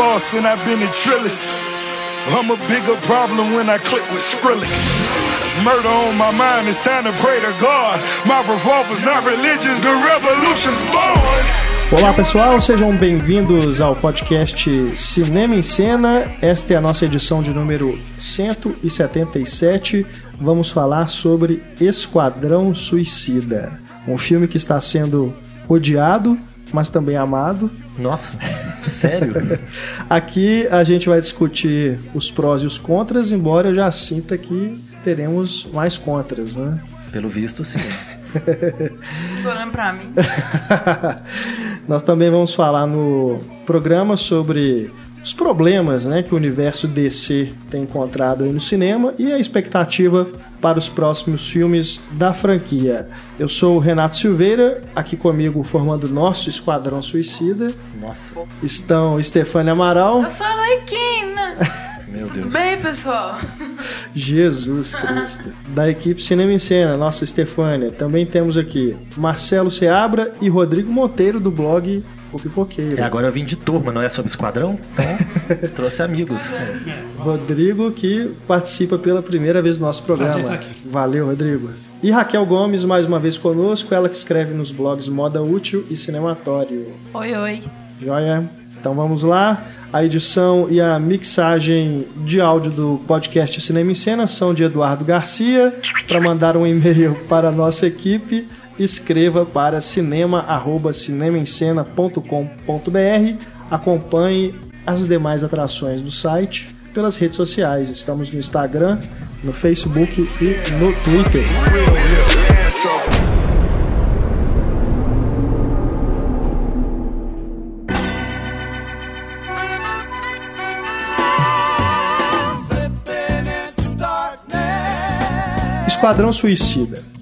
boss and I've been a trillist. I'm a bigger problem when I click with Skrillex. Murder on my mind, it's time to pray to God. My revolver's not religious, the revolution's born. Olá pessoal, sejam bem-vindos ao podcast Cinema em Cena. Esta é a nossa edição de número 177. Vamos falar sobre Esquadrão Suicida, um filme que está sendo odiado, mas também amado. Nossa, sério? Aqui a gente vai discutir os prós e os contras, embora eu já sinta que teremos mais contras, né? Pelo visto, sim. Tô olhando pra mim. Nós também vamos falar no programa sobre os problemas né, que o universo DC tem encontrado aí no cinema e a expectativa para os próximos filmes da franquia. Eu sou o Renato Silveira, aqui comigo formando nosso Esquadrão Suicida. Nossa, Estão Stefania Amaral, Eu sou a Lequina. meu Deus. Bem, pessoal. Jesus Cristo, da equipe Cinema em Cena, nossa Stefania. Também temos aqui Marcelo Seabra e Rodrigo Monteiro do blog O Pipoqueiro. É, agora eu vim de turma, não é sobre esquadrão? Então, trouxe amigos. Rodrigo, que participa pela primeira vez do nosso programa. Valeu, Rodrigo. E Raquel Gomes, mais uma vez conosco, ela que escreve nos blogs Moda Útil e Cinematório. Oi, oi. Joia? Então vamos lá. A edição e a mixagem de áudio do podcast Cinema em Cena são de Eduardo Garcia. Para mandar um e-mail para a nossa equipe, escreva para cinema@cinemaencena.com.br. Acompanhe as demais atrações do site pelas redes sociais. Estamos no Instagram, no Facebook e no Twitter. Esquadrão Suicida.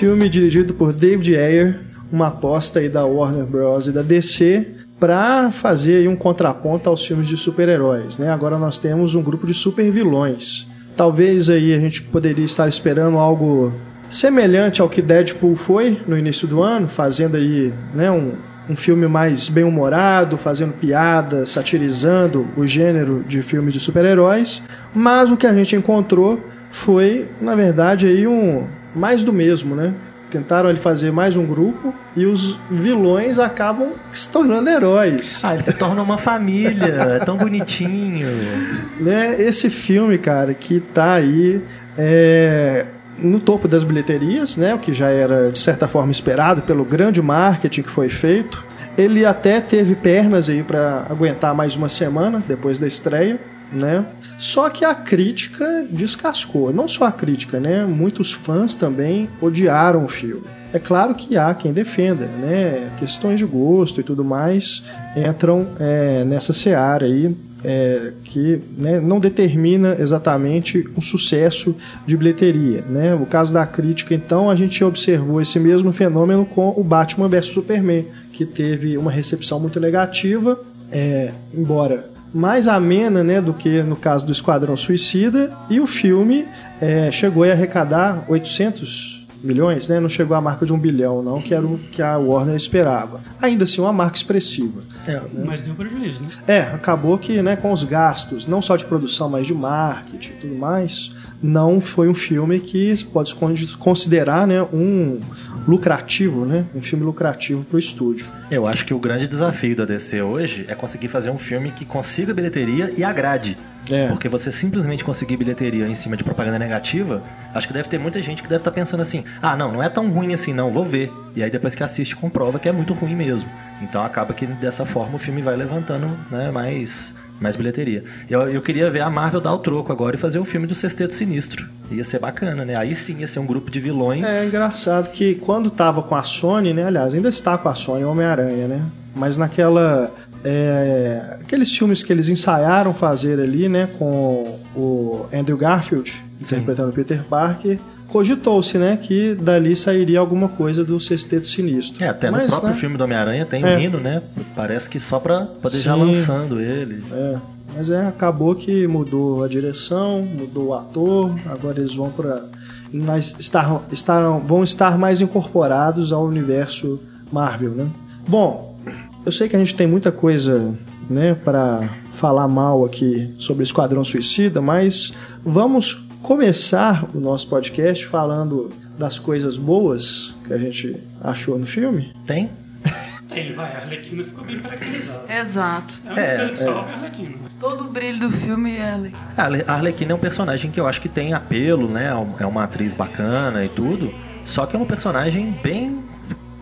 Filme dirigido por David Ayer, uma aposta aí da Warner Bros. e da DC para fazer um contraponto aos filmes de super-heróis, né? Agora nós temos um grupo de super-vilões. Talvez aí a gente poderia estar esperando algo semelhante ao que Deadpool foi no início do ano, fazendo aí, né, um, um filme mais bem-humorado, fazendo piada, satirizando o gênero de filmes de super-heróis, mas o que a gente encontrou foi, na verdade, aí um mais do mesmo, né? Tentaram ali fazer mais um grupo e os vilões acabam se tornando heróis. Ah, eles se tornam uma família, é tão bonitinho. né? Esse filme, cara, que tá aí é, no topo das bilheterias, né? O que já era de certa forma esperado pelo grande marketing que foi feito. Ele até teve pernas aí para aguentar mais uma semana depois da estreia, né? Só que a crítica descascou. Não só a crítica, né? Muitos fãs também odiaram o filme. É claro que há quem defenda, né? Questões de gosto e tudo mais entram é, nessa seara aí é, que né, não determina exatamente o sucesso de bilheteria. Né? O caso da crítica, então, a gente observou esse mesmo fenômeno com o Batman vs Superman, que teve uma recepção muito negativa, é, embora mais amena né, do que no caso do Esquadrão Suicida, e o filme é, chegou a arrecadar 800 milhões, né? não chegou à marca de um bilhão, não, que era o que a Warner esperava. Ainda assim, uma marca expressiva. É, Mas deu prejuízo, né? É, acabou que né, com os gastos, não só de produção, mas de marketing e tudo mais, não foi um filme que pode considerar né, um lucrativo, né? Um filme lucrativo para o estúdio. eu acho que o grande desafio da DC hoje é conseguir fazer um filme que consiga bilheteria e agrade. É. Porque você simplesmente conseguir bilheteria em cima de propaganda negativa, acho que deve ter muita gente que deve estar pensando assim: ah, não, não é tão ruim assim, não, vou ver. E aí depois que assiste, comprova que é muito ruim mesmo. Então acaba que dessa forma o filme vai levantando né, mais, mais bilheteria. Eu, eu queria ver a Marvel dar o troco agora e fazer o filme do Sexteto Sinistro. Ia ser bacana, né? Aí sim ia ser um grupo de vilões. É engraçado que quando tava com a Sony, né? Aliás, ainda está com a Sony, Homem-Aranha, né? Mas naquela. é, aqueles filmes que eles ensaiaram fazer ali, né? Com o Andrew Garfield interpretando Peter Parker. Cogitou-se, né, que dali sairia alguma coisa do Sexteto Sinistro. É, até no Mas, próprio né, filme do Homem-Aranha tem É. um hino, né? Parece que só pra poder já lançando ele. É, mas é, acabou que mudou a direção, mudou o ator, agora eles vão para mas estar, estarão, vão estar mais incorporados ao universo Marvel, né? Bom, eu sei que a gente tem muita coisa, né, para falar mal aqui sobre Esquadrão Suicida, mas vamos começar o nosso podcast falando das coisas boas que a gente achou no filme. Tem? Tem, vai, a Arlequina ficou bem caracterizada. Exato. É É, é a Arlequina. Todo o brilho do filme é. A Arle- a Arlequina é um personagem que eu acho que tem apelo, né? É uma atriz bacana e tudo. Só que é uma personagem bem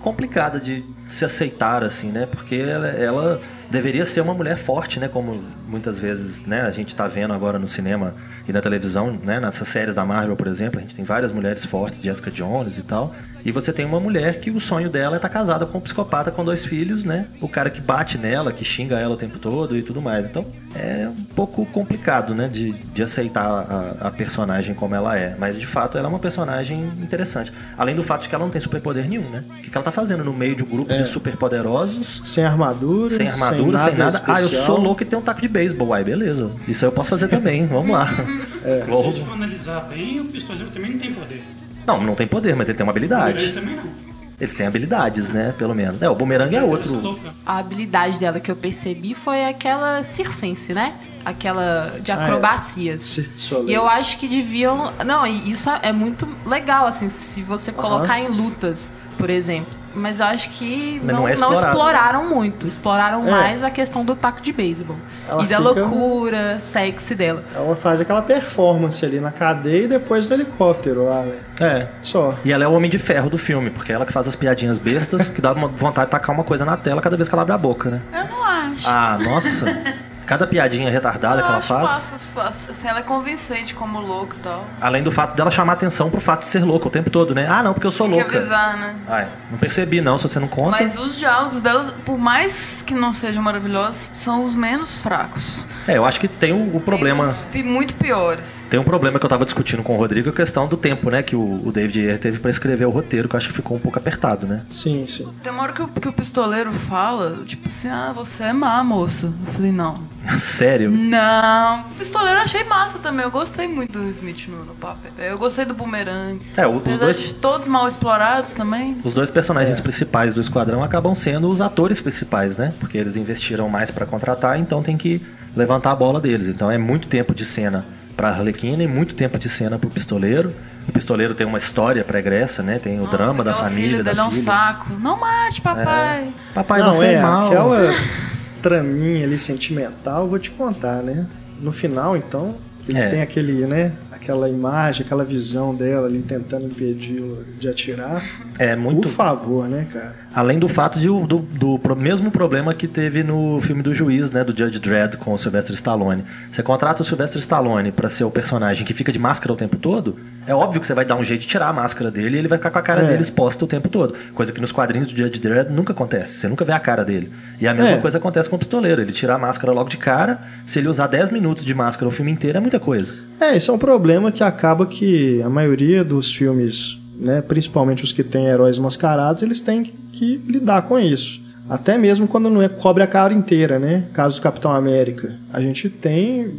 complicada de se aceitar, assim, né? Porque ela, ela deveria ser uma mulher forte, né? Como muitas vezes, né? A gente tá vendo agora no cinema e na televisão, né? Nessas séries da Marvel, por exemplo, a gente tem várias mulheres fortes, Jessica Jones e tal. E você tem uma mulher que o sonho dela é estar casada com um psicopata com dois filhos, né? O cara que bate nela, que xinga ela o tempo todo e tudo mais. Então é um pouco complicado, né? De, de aceitar a, a personagem como ela é. Mas de fato ela é uma personagem interessante. Além do fato de que ela não tem superpoder nenhum, né? O que que ela tá fazendo no meio de um grupo de superpoderosos Sem armadura, sem armadura, sem nada. Ah, eu sou louco e tenho um taco de beisebol. Ai, beleza. Isso aí eu posso fazer também. Vamos lá. Se a gente for analisar bem, o pistoleiro também não tem poder. Não, não tem poder, mas ele tem uma Ele habilidade. também não. Eles têm habilidades, né? Pelo menos. É, o bumerangue é outro. A habilidade dela que eu percebi foi aquela circense, né? Aquela de é. acrobacias. Du Soleil. E eu acho que deviam. Não, e isso é muito legal, assim, se você colocar em lutas, por exemplo. Mas eu acho que não, não é não exploraram muito. Exploraram É. mais a questão do taco de beisebol. Ela E da loucura sexy dela. Ela faz aquela performance ali na cadeia e depois no helicóptero lá, velho. É. Só. E ela é o homem de ferro do filme, porque é ela que faz as piadinhas bestas que dá uma vontade de tacar uma coisa na tela cada vez que ela abre a boca, né? Eu não acho. Ah, nossa. Cada piadinha retardada eu que ela faz. fácil. Assim, ela é convincente como louco e tal. Além do fato dela chamar atenção pro fato de ser louca o tempo todo, né? Ah, não, porque eu sou Tem que louca. avisar, né? Ai, não percebi não, se você não conta. Mas os diálogos delas, por mais que não sejam maravilhosos, são os menos fracos. É, eu acho que tem o, o problema. Tem muito piores. Tem um problema que eu tava discutindo com o Rodrigo, a questão do tempo, né? Que o, o David Ayer teve pra escrever o roteiro, que eu acho que ficou um pouco apertado, né? Sim, sim. Tem uma hora que o, que o pistoleiro fala, tipo assim, ah, você é má, moça. Eu falei, não. Sério? Não. O pistoleiro eu achei massa também. Eu gostei muito do Smith no, no papel. Eu gostei do Boomerang. É, o- os dois- todos mal explorados também. Os dois personagens principais do esquadrão acabam sendo os atores principais, né? Porque eles investiram mais pra contratar, então tem que levantar a bola deles. Então é muito tempo de cena pra Arlequina e muito tempo de cena pro pistoleiro. O pistoleiro tem uma história pregressa, né? Tem o Nossa, drama da família, filha da dele é um filha. saco. Não mate, papai. Papai, não, você é, é mal. aquela traminha ali sentimental, vou te contar, né? No final, então, ele É. tem aquele, né? Aquela imagem, aquela visão dela ali tentando impedi-lo de atirar. É muito. Por favor, né, cara? Além do fato de, do, do pro- mesmo problema que teve no filme do Juiz, né, do Judge Dredd com o Sylvester Stallone. Você contrata o Sylvester Stallone pra ser o personagem que fica de máscara o tempo todo, é óbvio que você vai dar um jeito de tirar a máscara dele e ele vai ficar com a cara É. dele exposta o tempo todo. Coisa que nos quadrinhos do Judge Dredd nunca acontece. Você nunca vê a cara dele. E a mesma É. coisa acontece com o pistoleiro. Ele tira a máscara logo de cara, se ele usar 10 minutos de máscara o filme inteiro, é muita coisa. É, isso é um problema que acaba que a maioria dos filmes, né, principalmente os que têm heróis mascarados, eles têm que lidar com isso. Até mesmo quando não é cobre a cara inteira, né? Caso do Capitão América. A gente tem,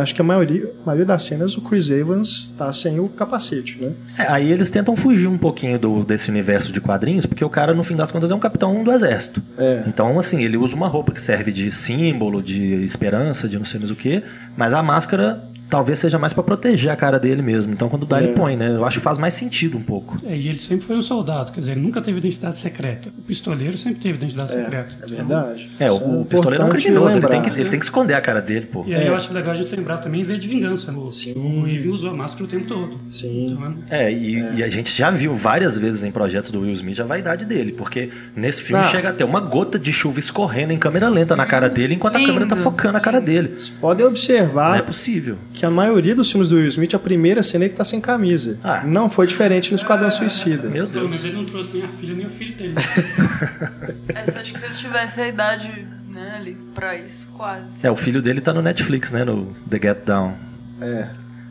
acho que a maioria, a maioria das cenas o Chris Evans tá sem o capacete, né? É, aí eles tentam fugir um pouquinho do, desse universo de quadrinhos, porque o cara, no fim das contas, é um capitão do exército. É. Então, assim, ele usa uma roupa que serve de símbolo, de esperança, de não sei mais o que, mas a máscara talvez seja mais pra proteger a cara dele mesmo. Então, quando dá, É. ele põe, né? Eu acho que faz mais sentido um pouco. É, e ele sempre foi um soldado, quer dizer, ele nunca teve identidade secreta. O pistoleiro sempre teve identidade secreta. É verdade. É, o, o pistoleiro é um criminoso, ele tem, lembrar. que, ele tem que esconder a cara dele, pô. E aí É. eu acho legal a gente lembrar também ver de vingança. O, Sim. o Irving usou a máscara o tempo todo. Sim. Então, é- É, e, e a gente já viu várias vezes em projetos do Will Smith a vaidade dele, porque nesse filme Ah. chega a ter uma gota de chuva escorrendo em câmera lenta na cara dele, enquanto a Lindo. câmera tá focando a cara dele. Vocês podem Não observar é possível. Que a maioria dos filmes do Will Smith, a primeira cena ele tá sem camisa. Ah. Não foi diferente no Esquadrão Suicida. Meu Deus. menos ele não trouxe nem a filha nem o filho dele. É, acho que se eles tivessem a idade né, ali pra isso, quase. É, o filho dele tá no Netflix, né? No The Get Down. É.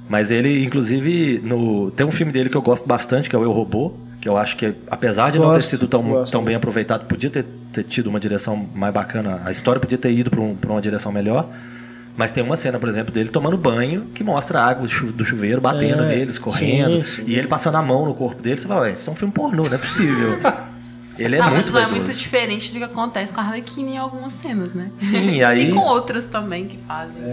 Mas ele, inclusive, no... tem um filme dele que eu gosto bastante, que é o Eu Robô, que eu acho que, apesar de não ter Gosto, sido tão, gosto. tão bem aproveitado, podia ter, ter tido uma direção mais bacana, a história podia ter ido pra, um- pra uma direção melhor. Mas tem uma cena, por exemplo, dele tomando banho que mostra a água do chu- do chuveiro batendo É, nele, escorrendo, sim, sim. e ele passando a mão no corpo dele. Você fala, "Ué, isso é um filme pornô, não é possível. Ele é ah, muito mas é muito diferente do que acontece com a Arlequina em algumas cenas, né? Sim, e aí- e com outras também que fazem.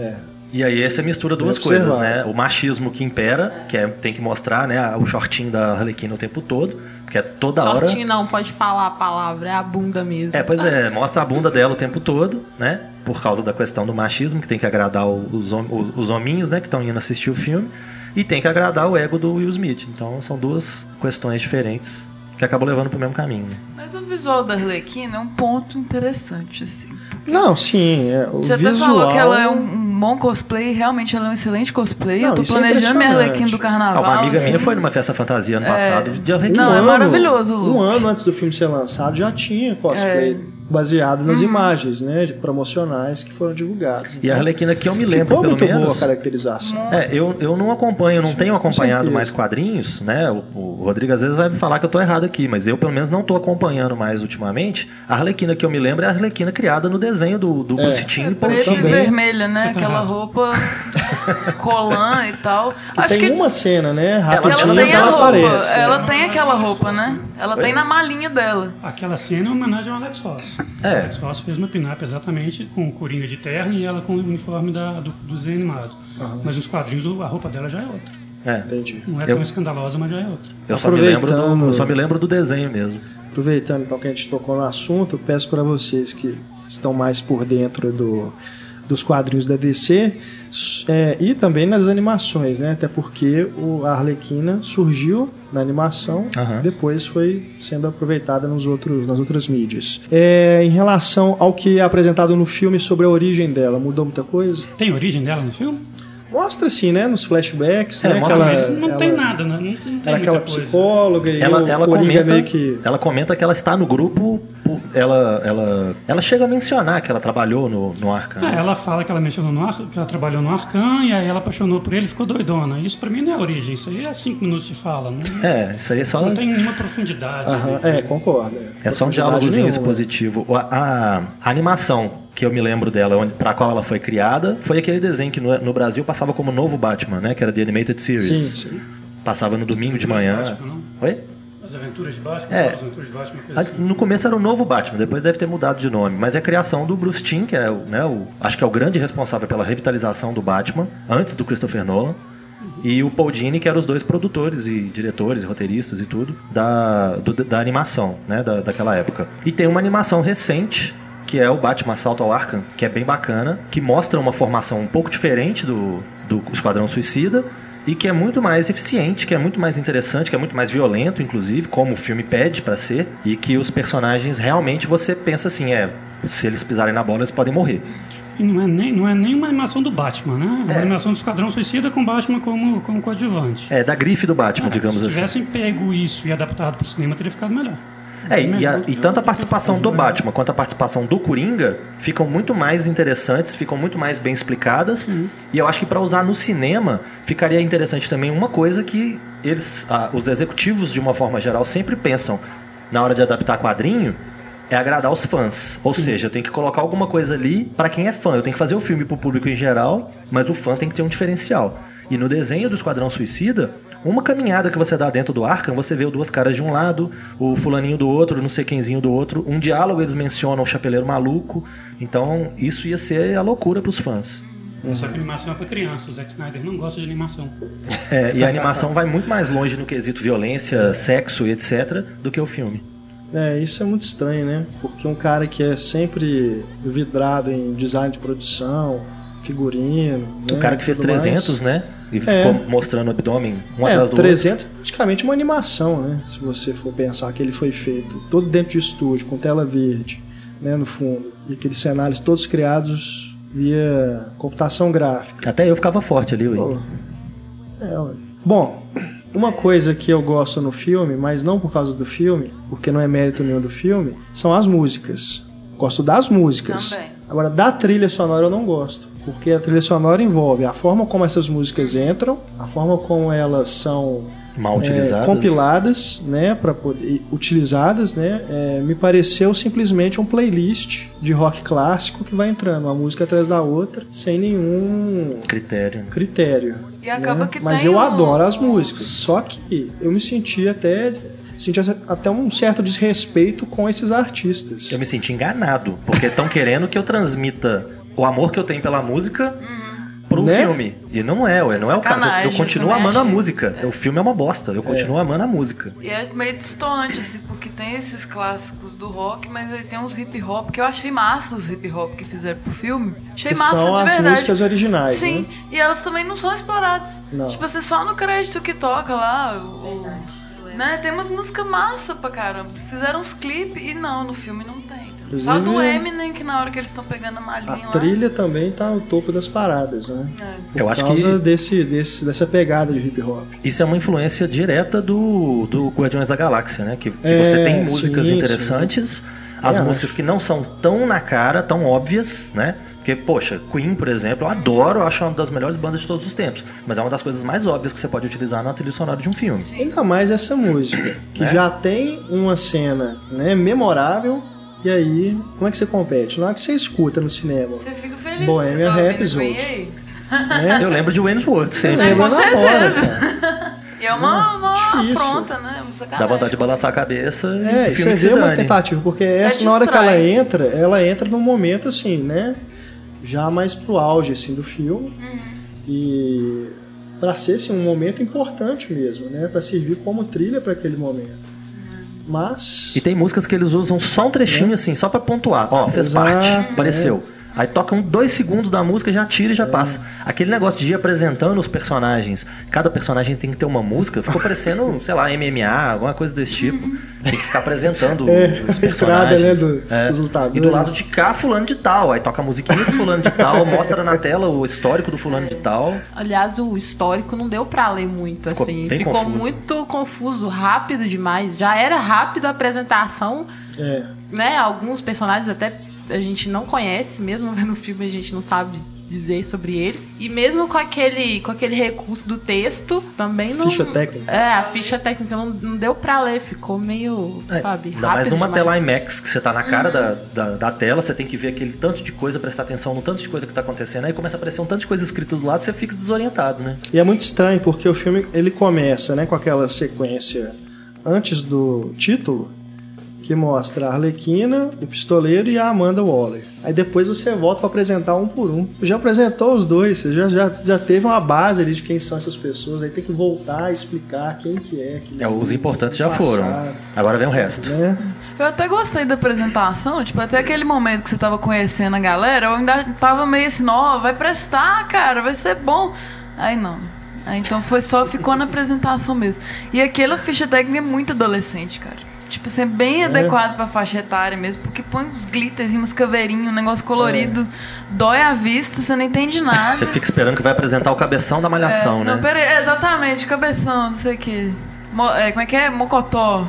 E aí você mistura duas coisas, né? O machismo que impera, que é, tem que mostrar, né, o shortinho da Arlequina o tempo todo, porque é toda hora... Shortinho não, pode falar a palavra, é a bunda mesmo. É, pois é, mostra a bunda dela o tempo todo, né? Por causa da questão do machismo, que tem que agradar o- os, hom- o- os hominhos, né, que estão indo assistir o filme, e tem que agradar o ego do Will Smith. Então são duas questões diferentes que acabam levando pro mesmo caminho. Né? Mas o visual da Arlequina é um ponto interessante, assim. Não, sim, é, o Você visual... até falou que ela é um, um bom cosplay, realmente ela é um excelente cosplay. Não, eu tô isso é planejando minha impressionante. Arlequina do Ah, carnaval. uma amiga assim. minha foi numa festa fantasia ano passado de Arlequina. Não, é ano- maravilhoso look. Um ano antes do filme ser lançado já tinha cosplay É. baseado nas Uhum. imagens, né, promocionais que foram divulgadas. E a Arlequina que eu me lembro, Ficou pelo muito boa a menos... caracterização. É, eu, eu não acompanho, não tenho acompanhado mais quadrinhos, né? O, o Rodrigo às vezes vai me falar que eu tô errado aqui, mas eu pelo menos não tô acompanhando mais ultimamente. A Arlequina que eu me lembro é a Arlequina criada no desenho do, do É. Bruce Timm e e também. vermelha, né? Tá Aquela errado. roupa colã e tal. E Acho tem que uma cena, né, ela, rapidinho tem que a ela roupa. aparece. Ela tem aquela roupa, né? Ela tem na malinha dela. Aquela cena é uma homenagem ao Alex Ross. É. O Alex Ross fez uma pin-up exatamente com o Coringa de terno e ela com o uniforme da, do, do desenho animado. Mas nos quadrinhos o- a roupa dela já é outra. É. Entendi. Não é Eu- tão escandalosa, mas já é outra. Eu só, me lembro do, eu só me lembro do desenho mesmo. Aproveitando então que a gente tocou no assunto, eu peço para vocês que estão mais por dentro do, dos quadrinhos da DC é, e também nas animações, né? Até porque o a Arlequina surgiu na animação, Aham. depois foi sendo aproveitada nos outros, nas outras mídias. É, em relação ao que é apresentado no filme sobre a origem dela, mudou muita coisa? Tem origem dela no filme? Mostra assim, né? Nos flashbacks, É, né? mostra ela- não ela- tem nada, né? Não, não tem Era aquela muita coisa. psicóloga e Ela, o ela, comenta, meio que... ela comenta que ela está no grupo. Por- Ela, ela, ela chega a mencionar que ela trabalhou no, no Arkham. Ah, ela fala que ela mencionou no Ar, que ela trabalhou no Arcan e aí ela apaixonou por ele e ficou doidona. Isso pra mim não é origem, isso aí é cinco minutos de fala. Não, É, isso aí é só, não tem nenhuma profundidade. Aham, é, concordo. é só um diálogozinho expositivo. A, a- a animação que eu me lembro dela, pra qual ela foi criada, foi aquele desenho que no, no Brasil passava como Novo Batman, né? Que era The Animated Series. Sim, sim. Passava no domingo de manhã. Batman, não? Oi? As aventuras de Batman, É. as aventuras de Batman, assim. No começo era o novo Batman, depois deve ter mudado de nome. Mas é a criação do Bruce Timm, que é o, né, o- acho que é o grande responsável pela revitalização do Batman, antes do Christopher Nolan. E o Paul Dini, que eram os dois produtores e diretores, e roteiristas e tudo, da, do- da animação, né, da, daquela época. E tem uma animação recente, que é o Batman Assalto ao Arkham, que é bem bacana, que mostra uma formação um pouco diferente do, do Esquadrão Suicida, e que é muito mais eficiente, que é muito mais interessante, que é muito mais violento, inclusive, como o filme pede pra ser, e que os personagens realmente você pensa assim, é, se eles pisarem na bola, eles podem morrer. E não é, nem, não é nem uma animação do Batman, né? É uma É. animação do Esquadrão Suicida com Batman como, como coadjuvante. É, da grife do Batman, digamos Se assim. tivessem pego isso e adaptado pro cinema, teria ficado melhor. É, e, a- e tanto a participação do Batman quanto a participação do Coringa ficam muito mais interessantes, ficam muito mais bem explicadas. E eu acho que para usar no cinema ficaria interessante também uma coisa que eles, ah, os executivos de uma forma geral sempre pensam na hora de adaptar quadrinho é agradar os fãs. Ou seja, eu tenho que colocar alguma coisa ali para quem é fã. Eu tenho que fazer o filme pro público em geral, mas o fã tem que ter um diferencial. E no desenho do Esquadrão Suicida, uma caminhada que você dá dentro do Arkham, você vê duas caras de um lado, o fulaninho do outro, não sei quemzinho do outro. Um diálogo eles mencionam o chapeleiro maluco. Então, isso ia ser a loucura pros fãs. Só que a animação é pra criança. O Zack Snyder não gosta de animação. É, e a animação vai muito mais longe no quesito violência, sexo e etc. do que o filme. É, isso é muito estranho, né? Porque um cara que é sempre vidrado em design de produção, figurino. O né, cara que fez tudo mais. 300, né? E É. ficou mostrando o abdômen um é, atrás do 300 é praticamente uma animação, né? Se você for pensar que ele foi feito todo dentro de estúdio, com tela verde, né, no fundo. E aqueles cenários todos criados via computação gráfica. outro. Até eu ficava forte ali, ué. É, ué. Bom, uma coisa que eu gosto no filme, mas não por causa do filme, porque não é mérito nenhum do filme, são as músicas. Gosto das músicas. Também. Agora, da trilha sonora eu não gosto. Porque a trilha sonora envolve a forma como essas músicas entram, a forma como elas são Mal é, utilizadas. compiladas, né, para poder utilizadas, né, é, me pareceu simplesmente um playlist de rock clássico que vai entrando uma música atrás da outra sem nenhum Critério. critério. E acaba né? que Mas eu um- adoro as músicas, só que eu me senti até senti até um certo desrespeito com esses artistas. Eu me senti enganado, porque estão querendo que eu transmita o amor que eu tenho pela música pro Né? filme. E não é, ué, não é o caso. Eu, eu continuo também amando a música. O filme é uma bosta. Eu continuo amando a música. E é meio distante, assim, porque tem esses clássicos do rock, mas aí tem uns hip hop, que eu achei massa os hip hop que fizeram pro filme. Achei Que massa são de as verdade. músicas originais, Sim, né? e elas também não são exploradas. Não. Tipo assim, só no crédito que toca lá. O, né? Tem umas músicas massa pra caramba. Fizeram uns clipes e não, no filme não tem. Só do Inclusive, Eminem, que na hora que eles estão pegando a malinha A lá. trilha também tá no topo das paradas, né? É. Por Eu acho causa que- desse, desse, dessa pegada de hip hop. Isso é uma influência direta do, do Guardiões da Galáxia, né? Que, que É, você tem músicas sim, interessantes, as É, músicas acho. que não são tão na cara, tão óbvias, né? Porque, poxa, Queen, por exemplo, eu adoro, eu acho uma das melhores bandas de todos os tempos. Mas é uma das coisas mais óbvias que você pode utilizar na trilha sonora de um filme. Ainda mais essa música, que É. já tem uma cena né, memorável. E aí, como é que você compete? Na hora que você escuta no cinema, Você fica feliz Bohemian tá ouvindo Rhapsody. Né? Eu lembro de Wayne's sempre. lembra com na hora, cara. E é uma, uma difícil. afronta, né? Uma. Dá vontade de balançar a cabeça É, e você vê uma tentativa, porque essa, na hora que ela entra, ela entra num momento assim, né? Já mais pro auge assim, do filme. Uhum. E pra ser assim, um momento importante mesmo, né? Pra servir como trilha pra aquele momento. Mas. E tem músicas que eles usam só um trechinho assim, só pra pontuar. Ó, fez parte, apareceu. Aí tocam dois segundos da música, já tira e já passa. Aquele negócio de ir apresentando os personagens, cada personagem tem que ter uma música, ficou parecendo, sei lá, MMA, alguma coisa desse tipo. Tem que ficar apresentando É, os entrada, né, personagens. do- É. dos lutadores. E do lado de cá, fulano de tal. Aí toca a musiquinha do fulano de tal, mostra na tela o histórico do fulano de tal. Aliás, o histórico não deu pra ler muito, Ficou assim. Ficou confuso. muito confuso, rápido demais. Já era rápido a apresentação, É. né? Alguns personagens até a gente não conhece, mesmo vendo o filme a gente não sabe dizer sobre eles. E mesmo com aquele, com aquele recurso do texto, também não. Ficha técnica. É, a ficha técnica não, não deu pra ler, ficou meio, É, sabe, ainda mais numa demais. tela IMAX, que você tá na cara da, da, da tela, você tem que ver aquele tanto de coisa, prestar atenção no tanto de coisa que tá acontecendo, aí começa a aparecer um tanto de coisa escrita do lado, você fica desorientado, né? E é muito estranho porque o filme ele começa, né, com aquela sequência antes do título que mostra a Arlequina, o pistoleiro e a Amanda Waller. Aí depois você volta para apresentar um por um. Já apresentou os dois, você já, já, já teve uma base ali de quem são essas pessoas, aí tem que voltar a explicar quem que é. Que É, os importantes já Passado. foram. Agora vem o resto. né? Eu até gostei da apresentação, tipo, até aquele momento que você tava conhecendo a galera, eu ainda tava meio assim, ó, vai prestar, cara, vai ser bom. Aí não. Aí então foi só, ficou na apresentação mesmo. E aquela ficha técnica é muito adolescente, cara. Tipo, assim, é bem adequado pra faixa etária mesmo, porque põe uns glitters e umas caveirinhas, um negócio colorido, dói a vista, você não entende nada. Você fica esperando que vai apresentar o cabeção da malhação, Não, né? pera aí, exatamente, cabeção, não sei o quê. Mo- é, como é que é? Mocotó.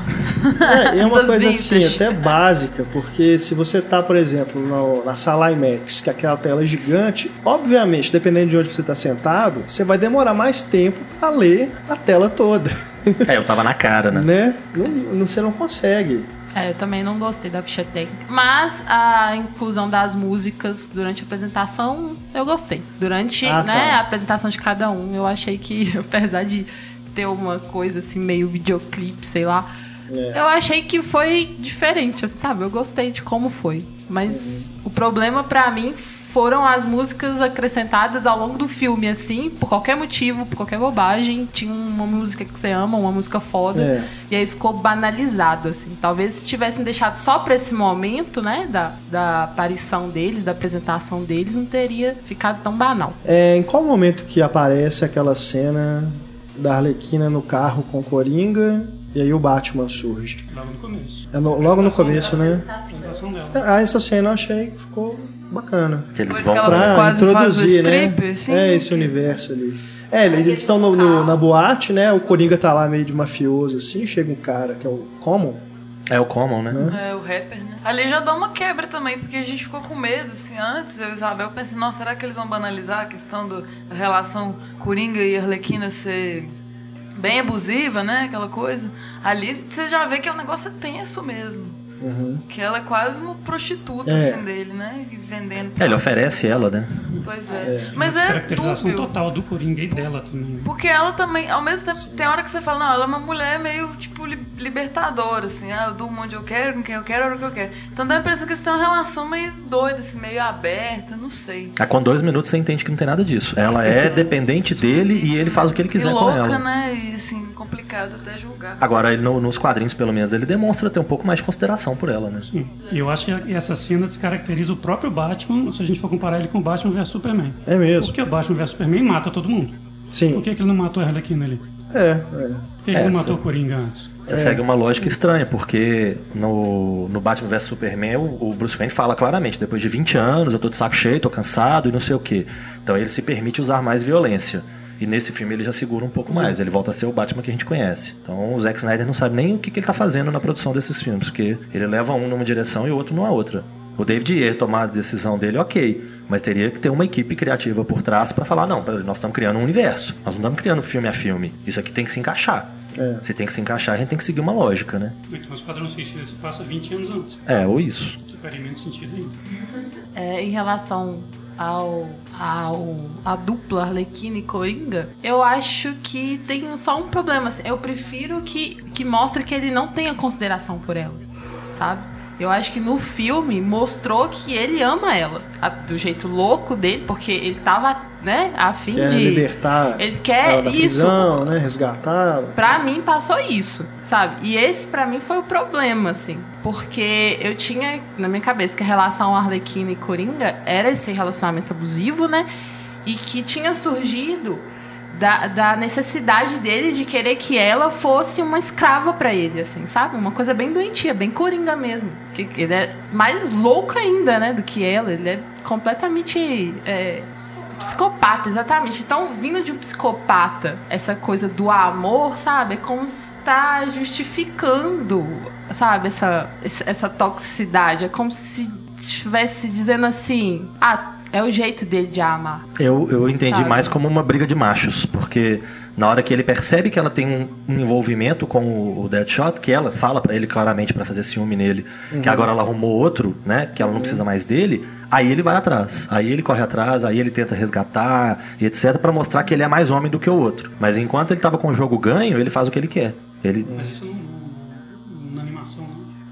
É, é uma coisa vintage. assim, até básica, porque se você tá, por exemplo, no- na sala IMAX, que aquela tela é gigante, obviamente, dependendo de onde você está sentado, você vai demorar mais tempo para ler a tela toda, É, eu tava na cara, né? né? Não, não- você não consegue. É, eu também não gostei da ficha técnica. Mas a inclusão das músicas durante a apresentação, eu gostei. Durante Ah, né, tá. a apresentação de cada um, eu achei que, apesar de ter uma coisa assim, meio videoclipe, sei lá, É. eu achei que foi diferente, assim, sabe? Eu gostei de como foi. Mas Uhum. o problema pra mim foram as músicas acrescentadas ao longo do filme, assim, por qualquer motivo, por qualquer bobagem. Tinha uma música que você ama, uma música foda. É. E aí ficou banalizado, assim. Talvez se tivessem deixado só pra esse momento, né? Da, da aparição deles, da apresentação deles, não teria ficado tão banal. É, em qual momento que aparece aquela cena da Arlequina no carro com o Coringa e aí o Batman surge? Logo no começo. É no- logo no começo, né? Apresentação dela. Ah, essa cena eu achei que ficou bacana. Que eles vão Pra quase faz o introduzir, né? strip, assim, é, né? esse universo ali. É, eles estão no- no- na boate, né? O Coringa tá lá meio de mafioso, assim. Chega um cara que é o Common. É o Common, né? É, o rapper, né? Ali já dá uma quebra também, porque a gente ficou com medo, assim, antes, eu e Isabel pensei, nossa, será que eles vão banalizar a questão do- da relação Coringa e Arlequina ser bem abusiva, né? Aquela coisa. Ali você já vê que o negócio é tenso mesmo. Que ela é quase uma prostituta, É. assim, dele, né? E vendendo. É, ele oferece ela, né? Pois é. Mas é Caracterização total do Coringa e dela também. Porque ela também, ao mesmo tempo, tem hora que você fala, não, ela é uma mulher meio, tipo, li- libertadora, assim, ah, eu durmo onde eu quero, com quem eu quero, a hora que eu quero. Então dá a impressão que eles têm uma relação meio doida, assim, meio aberta, não sei. Ah, com dois minutos você entende que não tem nada disso. Ela é dependente dele e ele faz o que ele E quiser com louca, ela. né? E assim, complicado até julgar. Agora, ele no- nos quadrinhos, pelo menos, ele demonstra ter um pouco mais de consideração por ela, né? Sim. E eu acho que essa cena descaracteriza o próprio Batman, se a gente for comparar ele com o Batman vs Superman. É mesmo. Porque o Batman vs Superman mata todo mundo. Sim. Por que, que ele não matou a Arlequina ali? Por É, é. que ele não matou o Coringa antes? Você segue uma lógica estranha, porque no, no Batman vs Superman, o, o Bruce Wayne fala claramente, depois de 20 anos, eu tô de saco cheio, tô cansado e não sei o quê. Então ele se permite usar mais violência. E nesse filme ele já segura um pouco mais, ele volta a ser o Batman que a gente conhece. Então o Zack Snyder não sabe nem o que, que ele tá fazendo na produção desses filmes, porque ele leva um numa direção e o outro numa outra. O David Ayer tomar a decisão dele, ok, mas teria que ter uma equipe criativa por trás pra falar, não, peraí, nós estamos criando um universo, nós não estamos criando filme a filme, isso aqui tem que se encaixar. É. Se tem que se encaixar, a gente tem que seguir uma lógica, né? Então o Esquadrão Suicida se passa 20 anos antes. É, ou isso. Que faria menos sentido ainda. É, em relação ao, ao a dupla Arlequina e Coringa, eu acho que tem só um problema. assim, eu prefiro que, que mostre que ele não tenha consideração por ela, sabe? Eu acho que no filme mostrou que ele ama ela, a- do jeito louco dele, porque ele tava, né, a fim Quer de. libertar Ele quer da isso. prisão, né? Resgatar. Pra mim passou isso, sabe? E esse pra mim foi o problema, assim. Porque eu tinha na minha cabeça que a relação Arlequina e Coringa era esse relacionamento abusivo, né? E que tinha surgido da, da necessidade dele de querer que ela fosse uma escrava pra ele, assim, sabe? Uma coisa bem doentia, bem Coringa mesmo. Que ele é mais louco ainda, né, do que ela. Ele é completamente é, Psicopata, exatamente. Então, vindo de um psicopata, essa coisa do amor, sabe? É como está justificando, sabe? Essa, essa essa toxicidade. É como se estivesse dizendo assim: ah, é o jeito dele de amar. Eu, eu entendi Sabe? mais como uma briga de machos, porque na hora que ele percebe que ela tem um, um envolvimento com o, o Deadshot, que ela fala pra ele claramente pra fazer ciúme nele, que agora ela arrumou outro, né, que ela não precisa mais dele, aí ele vai atrás. Aí ele corre atrás, aí ele tenta resgatar e etc pra mostrar que ele é mais homem do que o outro. Mas enquanto ele tava com o jogo ganho, ele faz o que ele quer. Ele Mas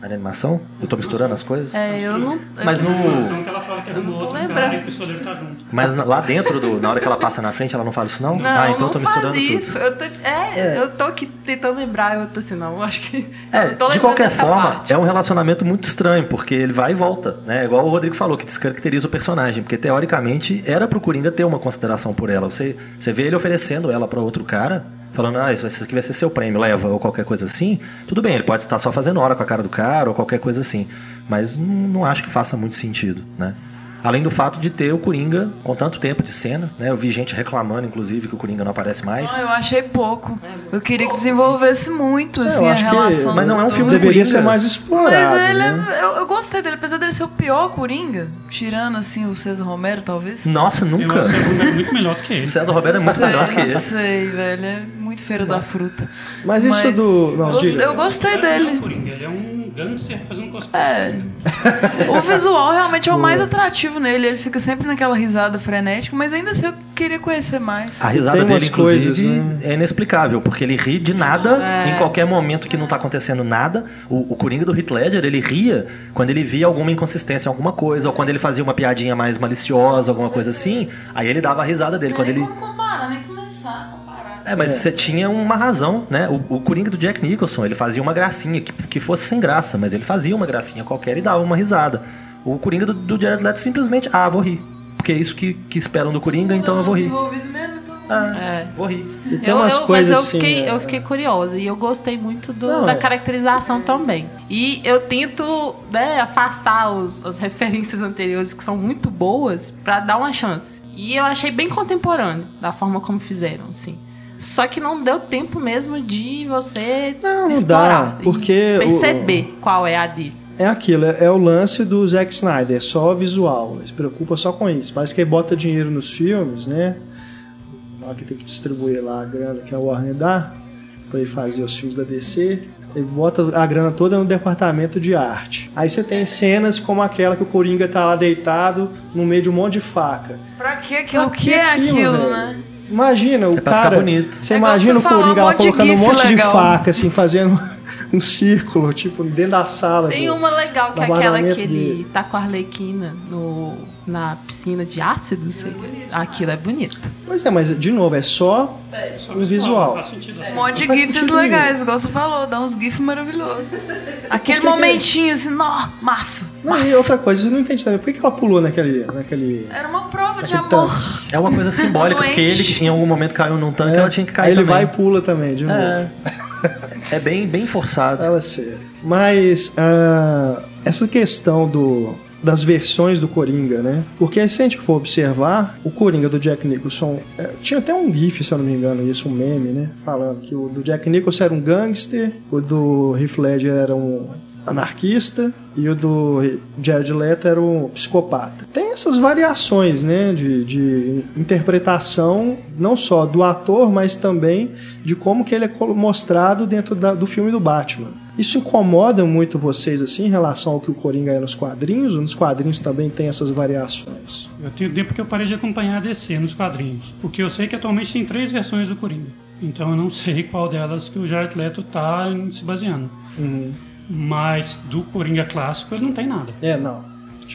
animação, eu tô misturando as coisas. É, eu não. Mas eu no- Na animação que ela fala que arrumou Eu não tô outro lembrando. cara e o pistoleiro tá junto. Mas lá dentro do, na hora que ela passa na frente, ela não fala isso não? Não, ah, então não eu tô misturando faz tudo. isso. Eu tô, é, eu tô aqui tentando lembrar, eu tô assim, não, eu acho que. É, de qualquer forma, parte. é um relacionamento muito estranho, porque ele vai e volta, né? Igual o Rodrigo falou, que descaracteriza o personagem, porque teoricamente era pro Coringa ter uma consideração por ela. Você, você vê ele oferecendo ela pra outro cara, falando, ah, isso, isso aqui vai ser seu prêmio, leva, ou qualquer coisa assim. Tudo bem, ele pode estar só fazendo hora com a cara do cara, ou qualquer coisa assim. Mas não, não acho que faça muito sentido, né? Além do fato de ter o Coringa com tanto tempo de cena, né? Eu vi gente reclamando, inclusive, que o Coringa não aparece mais. Não, eu achei pouco. Eu queria que desenvolvesse muito, É, eu assim, a acho que- relação. Mas não é um filme do Deveria Coringa. ser mais explorado. Mas ele né? é, eu, eu gostei dele, apesar dele ser o pior Coringa, tirando assim o César Romero, talvez. Nossa, Eu nunca. acho o Romero muito melhor do que O ele. César Roberto é muito melhor do que Não ele. sei, velho. É muito feira da fruta. Mas isso do. Não, eu, diga. eu gostei não é dele. Ele é um gangster fazendo cosplay. É. O visual realmente é o mais atrativo nele. Ele fica sempre naquela risada frenética, mas ainda assim eu queria conhecer mais. A risada Tem dele, coisas, né? é inexplicável, porque ele ri de nada em qualquer momento que não tá acontecendo nada. O, o Coringa do Heath Ledger, ele ria quando ele via alguma inconsistência em alguma coisa, ou quando ele fazia uma piadinha mais maliciosa, alguma coisa assim, aí ele dava a risada dele. Quando ele... comparar, nem começar É, mas você tinha uma razão, né? O, o Coringa do Jack Nicholson, ele fazia uma gracinha, que, que fosse sem graça, mas ele fazia uma gracinha qualquer e dava uma risada. O Coringa do, do Jared Leto simplesmente, ah, vou rir. Porque é isso que, que esperam do Coringa, então eu vou rir. Então. Ah, É. vou rir. E tem Eu- umas eu- coisas mas eu assim. fiquei, é, eu fiquei curiosa e eu gostei muito do- Não, da é. caracterização também. E eu tento né, afastar os- as referências anteriores que são muito boas pra dar uma chance. E eu achei bem contemporâneo da forma como fizeram, assim. Só que não deu tempo mesmo de você Não, não explorar dá, e porque o- perceber qual é a dele. É aquilo, é, é o lance do Zack Snyder, é só visual. Ele se preocupa só com isso. Parece que ele bota dinheiro nos filmes, né? Na hora que tem que distribuir lá a grana que a Warner dá, pra ele fazer os filmes da DC. Ele bota a grana toda no departamento de arte. Aí você tem cenas como aquela que o Coringa tá lá deitado no meio de um monte de faca. Pra que aquilo? O Pra que é aquilo, velho? né? Imagina, o É cara. bonito. Você É imagina o Coringa um lá monte de colocando um monte legal. de faca, assim, fazendo um círculo, tipo, dentro da sala. Tem do- uma legal que é aquela que ele dele. tá com a Arlequina no, na piscina de ácido. sei lá. Aquilo é bonito. Pois é, mas de novo, é só Só o visual. Sentido. Um monte de gifs legais, igual você falou, dá uns gifs maravilhosos. Aquele que que- momentinho assim, nó, massa. Não, e outra coisa, eu não entendi também. Por que que ela pulou naquele. naquele... Era uma prova de amor. tanque? É uma coisa simbólica, porque ele em algum momento caiu num tanque, É, ela tinha que cair Aí ele também. vai e pula também, de novo. É. Bem, bem forçado. Fala sério. Mas ah, essa questão do, das versões do Coringa, né? Porque se a gente for observar, o Coringa do Jack Nicholson. é, tinha até um GIF, se eu não me engano, isso, um meme, né? Falando que o do Jack Nicholson era um gangster, o do Heath Ledger era um anarquista e o do Jared Leto era um psicopata. Tem essas variações, né, de, de interpretação não só do ator, mas também de como que ele é mostrado dentro da- do filme do Batman. Isso incomoda muito vocês assim em relação ao que o Coringa é nos quadrinhos? Ou nos quadrinhos também tem essas variações? Eu tenho tempo que eu parei de acompanhar a DC nos quadrinhos. Porque eu sei que atualmente tem três versões do Coringa. Então eu não sei qual delas que o Jared Leto tá se baseando. Mas do Coringa clássico ele não tem nada. É, não.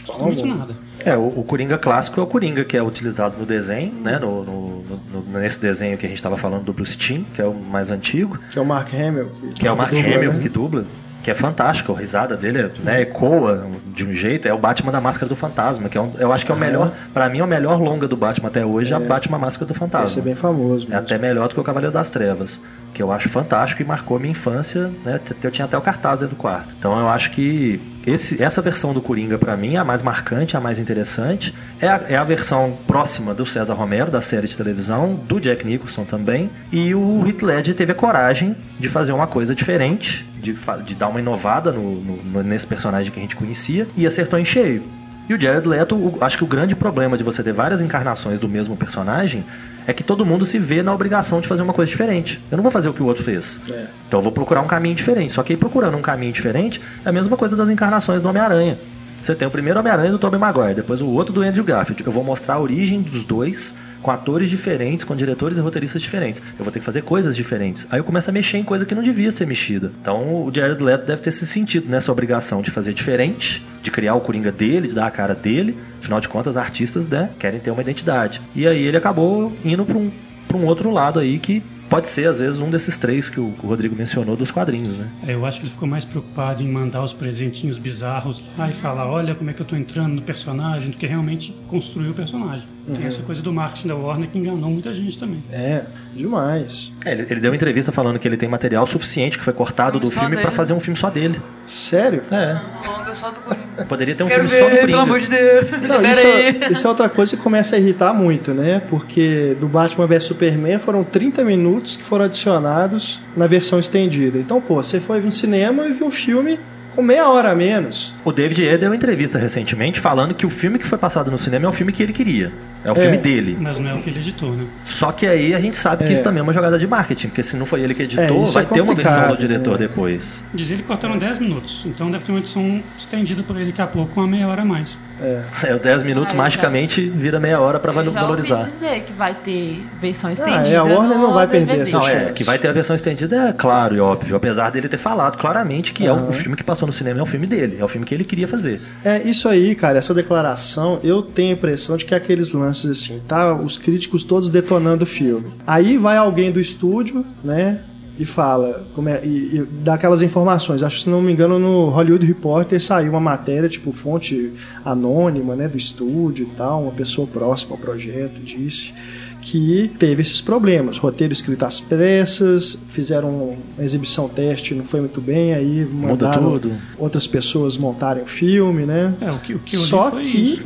Alguma. nada. É, o, o Coringa clássico é o Coringa que é utilizado no desenho, né? No, no- no- nesse desenho que a gente estava falando do Bruce Timm, que é o mais antigo, Que é o Mark Hamill. que é o Mark dubla, Hamill né? que dubla, que é fantástico, a risada dele é, né, ecoa de um jeito, é o Batman da Máscara do Fantasma, que é um- eu acho que é o melhor, pra mim é o melhor longa do Batman até hoje, é a Batman Máscara do Fantasma. Esse é bem famoso. É mesmo. até melhor do que o Cavaleiro das Trevas, que eu acho fantástico e marcou minha infância, né? Eu tinha até o cartaz dentro do quarto. Então eu acho que esse- essa versão do Coringa, pra mim, é a mais marcante, a mais interessante. É a, é a versão próxima do César Romero, da série de televisão, do Jack Nicholson também. E o Heath Ledger teve a coragem de fazer uma coisa diferente, de, de dar uma inovada no- no- no- nesse personagem que a gente conhecia, e acertou em cheio. E o Jared Leto, o- acho que o grande problema de você ter várias encarnações do mesmo personagem é que todo mundo se vê na obrigação de fazer uma coisa diferente. Eu não vou fazer o que o outro fez. É. Então eu vou procurar um caminho diferente. Só que aí procurando um caminho diferente é a mesma coisa das encarnações do Homem-Aranha. Você tem o primeiro Homem-Aranha do Tobey Maguire, depois o outro do Andrew Garfield. Eu vou mostrar a origem dos dois com atores diferentes, com diretores e roteiristas diferentes. Eu vou ter que fazer coisas diferentes. Aí eu começo a mexer em coisa que não devia ser mexida. Então o Jared Leto deve ter se sentido nessa obrigação de fazer diferente, de criar o Coringa dele, de dar a cara dele. Afinal de contas, artistas né, querem ter uma identidade. E aí ele acabou indo para um, um outro lado aí que pode ser, às vezes, um desses três que o, Rodrigo mencionou dos quadrinhos, né? É, eu acho que ele ficou mais preocupado em mandar os presentinhos bizarros lá e falar, olha como é que eu tô entrando no personagem, do que realmente construir o personagem. Tem essa coisa do marketing da Warner que enganou muita gente também. É, demais. É, ele, ele deu uma entrevista falando que ele tem material suficiente que foi cortado do filme para fazer um filme só dele. Sério? É, Longa só do Coringa. poderia ter um Quero filme só do ver, pelo amor Coringa. de Deus. Não, isso, é- isso é outra coisa que começa a irritar muito, né? Porque do Batman vs Superman foram 30 minutos que foram adicionados na versão estendida. Então, pô, você foi no cinema e viu um filme com meia hora a menos. O David Ayer deu uma entrevista recentemente falando que o filme que foi passado no cinema é o filme que ele queria. É o filme dele. Mas não é o que ele editou, né? Só que aí a gente sabe que É. isso também é uma jogada de marketing, porque se não foi ele que É, editou, isso vai é ter uma versão do diretor né? depois. Diz ele que cortaram 10 minutos, então deve ter uma edição estendida por ele daqui a pouco com uma meia hora a mais. É, o 10 minutos Ah, eu magicamente vira meia hora pra Eu já valorizar. ouvi dizer que vai ter versão é, estendida. a Warner não vai perder DVD. essa Não, é, chance. que vai ter a versão estendida, é claro e óbvio. Apesar dele ter falado claramente que é o, o filme que passou no cinema é o filme dele, é o filme que ele queria fazer. É, isso aí, cara, essa declaração, eu tenho a impressão de que é aqueles lances assim, tá? Os críticos todos detonando o filme. Aí vai alguém do estúdio, né? E fala, como é, e, e dá aquelas informações. Acho que, se não me engano, no Hollywood Reporter saiu uma matéria, tipo, fonte anônima, né, do estúdio e tal, uma pessoa próxima ao projeto disse que teve esses problemas. Roteiro escrito às pressas, fizeram uma exibição teste, não foi muito bem, aí Muda mandaram tudo. outras pessoas montarem o filme, né? É, o que, o que Só foi que,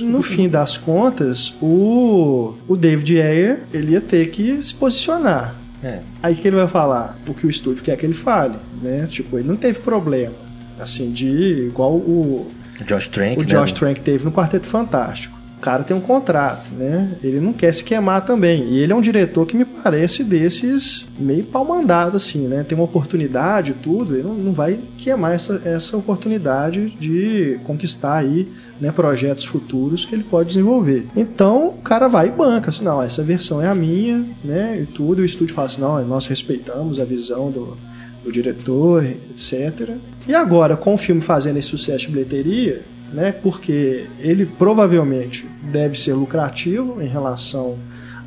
no fim das contas, o, o David Ayer, ele ia ter que se posicionar. É. Aí que ele vai falar o que o estúdio quer que ele fale, né? Tipo, ele não teve problema, assim, de igual o, O Josh Trank, o né, Josh Trank teve no Quarteto Fantástico. o cara tem um contrato, né? Ele não quer se queimar também. E ele é um diretor que me parece desses meio pau mandado, assim, né? Tem uma oportunidade e tudo, ele não, não vai queimar essa, essa oportunidade de conquistar aí né, projetos futuros que ele pode desenvolver. Então o cara vai e banca, assim, não, essa versão é a minha, né? E tudo, o estúdio fala assim, não, nós respeitamos a visão do, do diretor, etc. E agora, com o filme fazendo esse sucesso de bilheteria, né? Porque ele provavelmente deve ser lucrativo em relação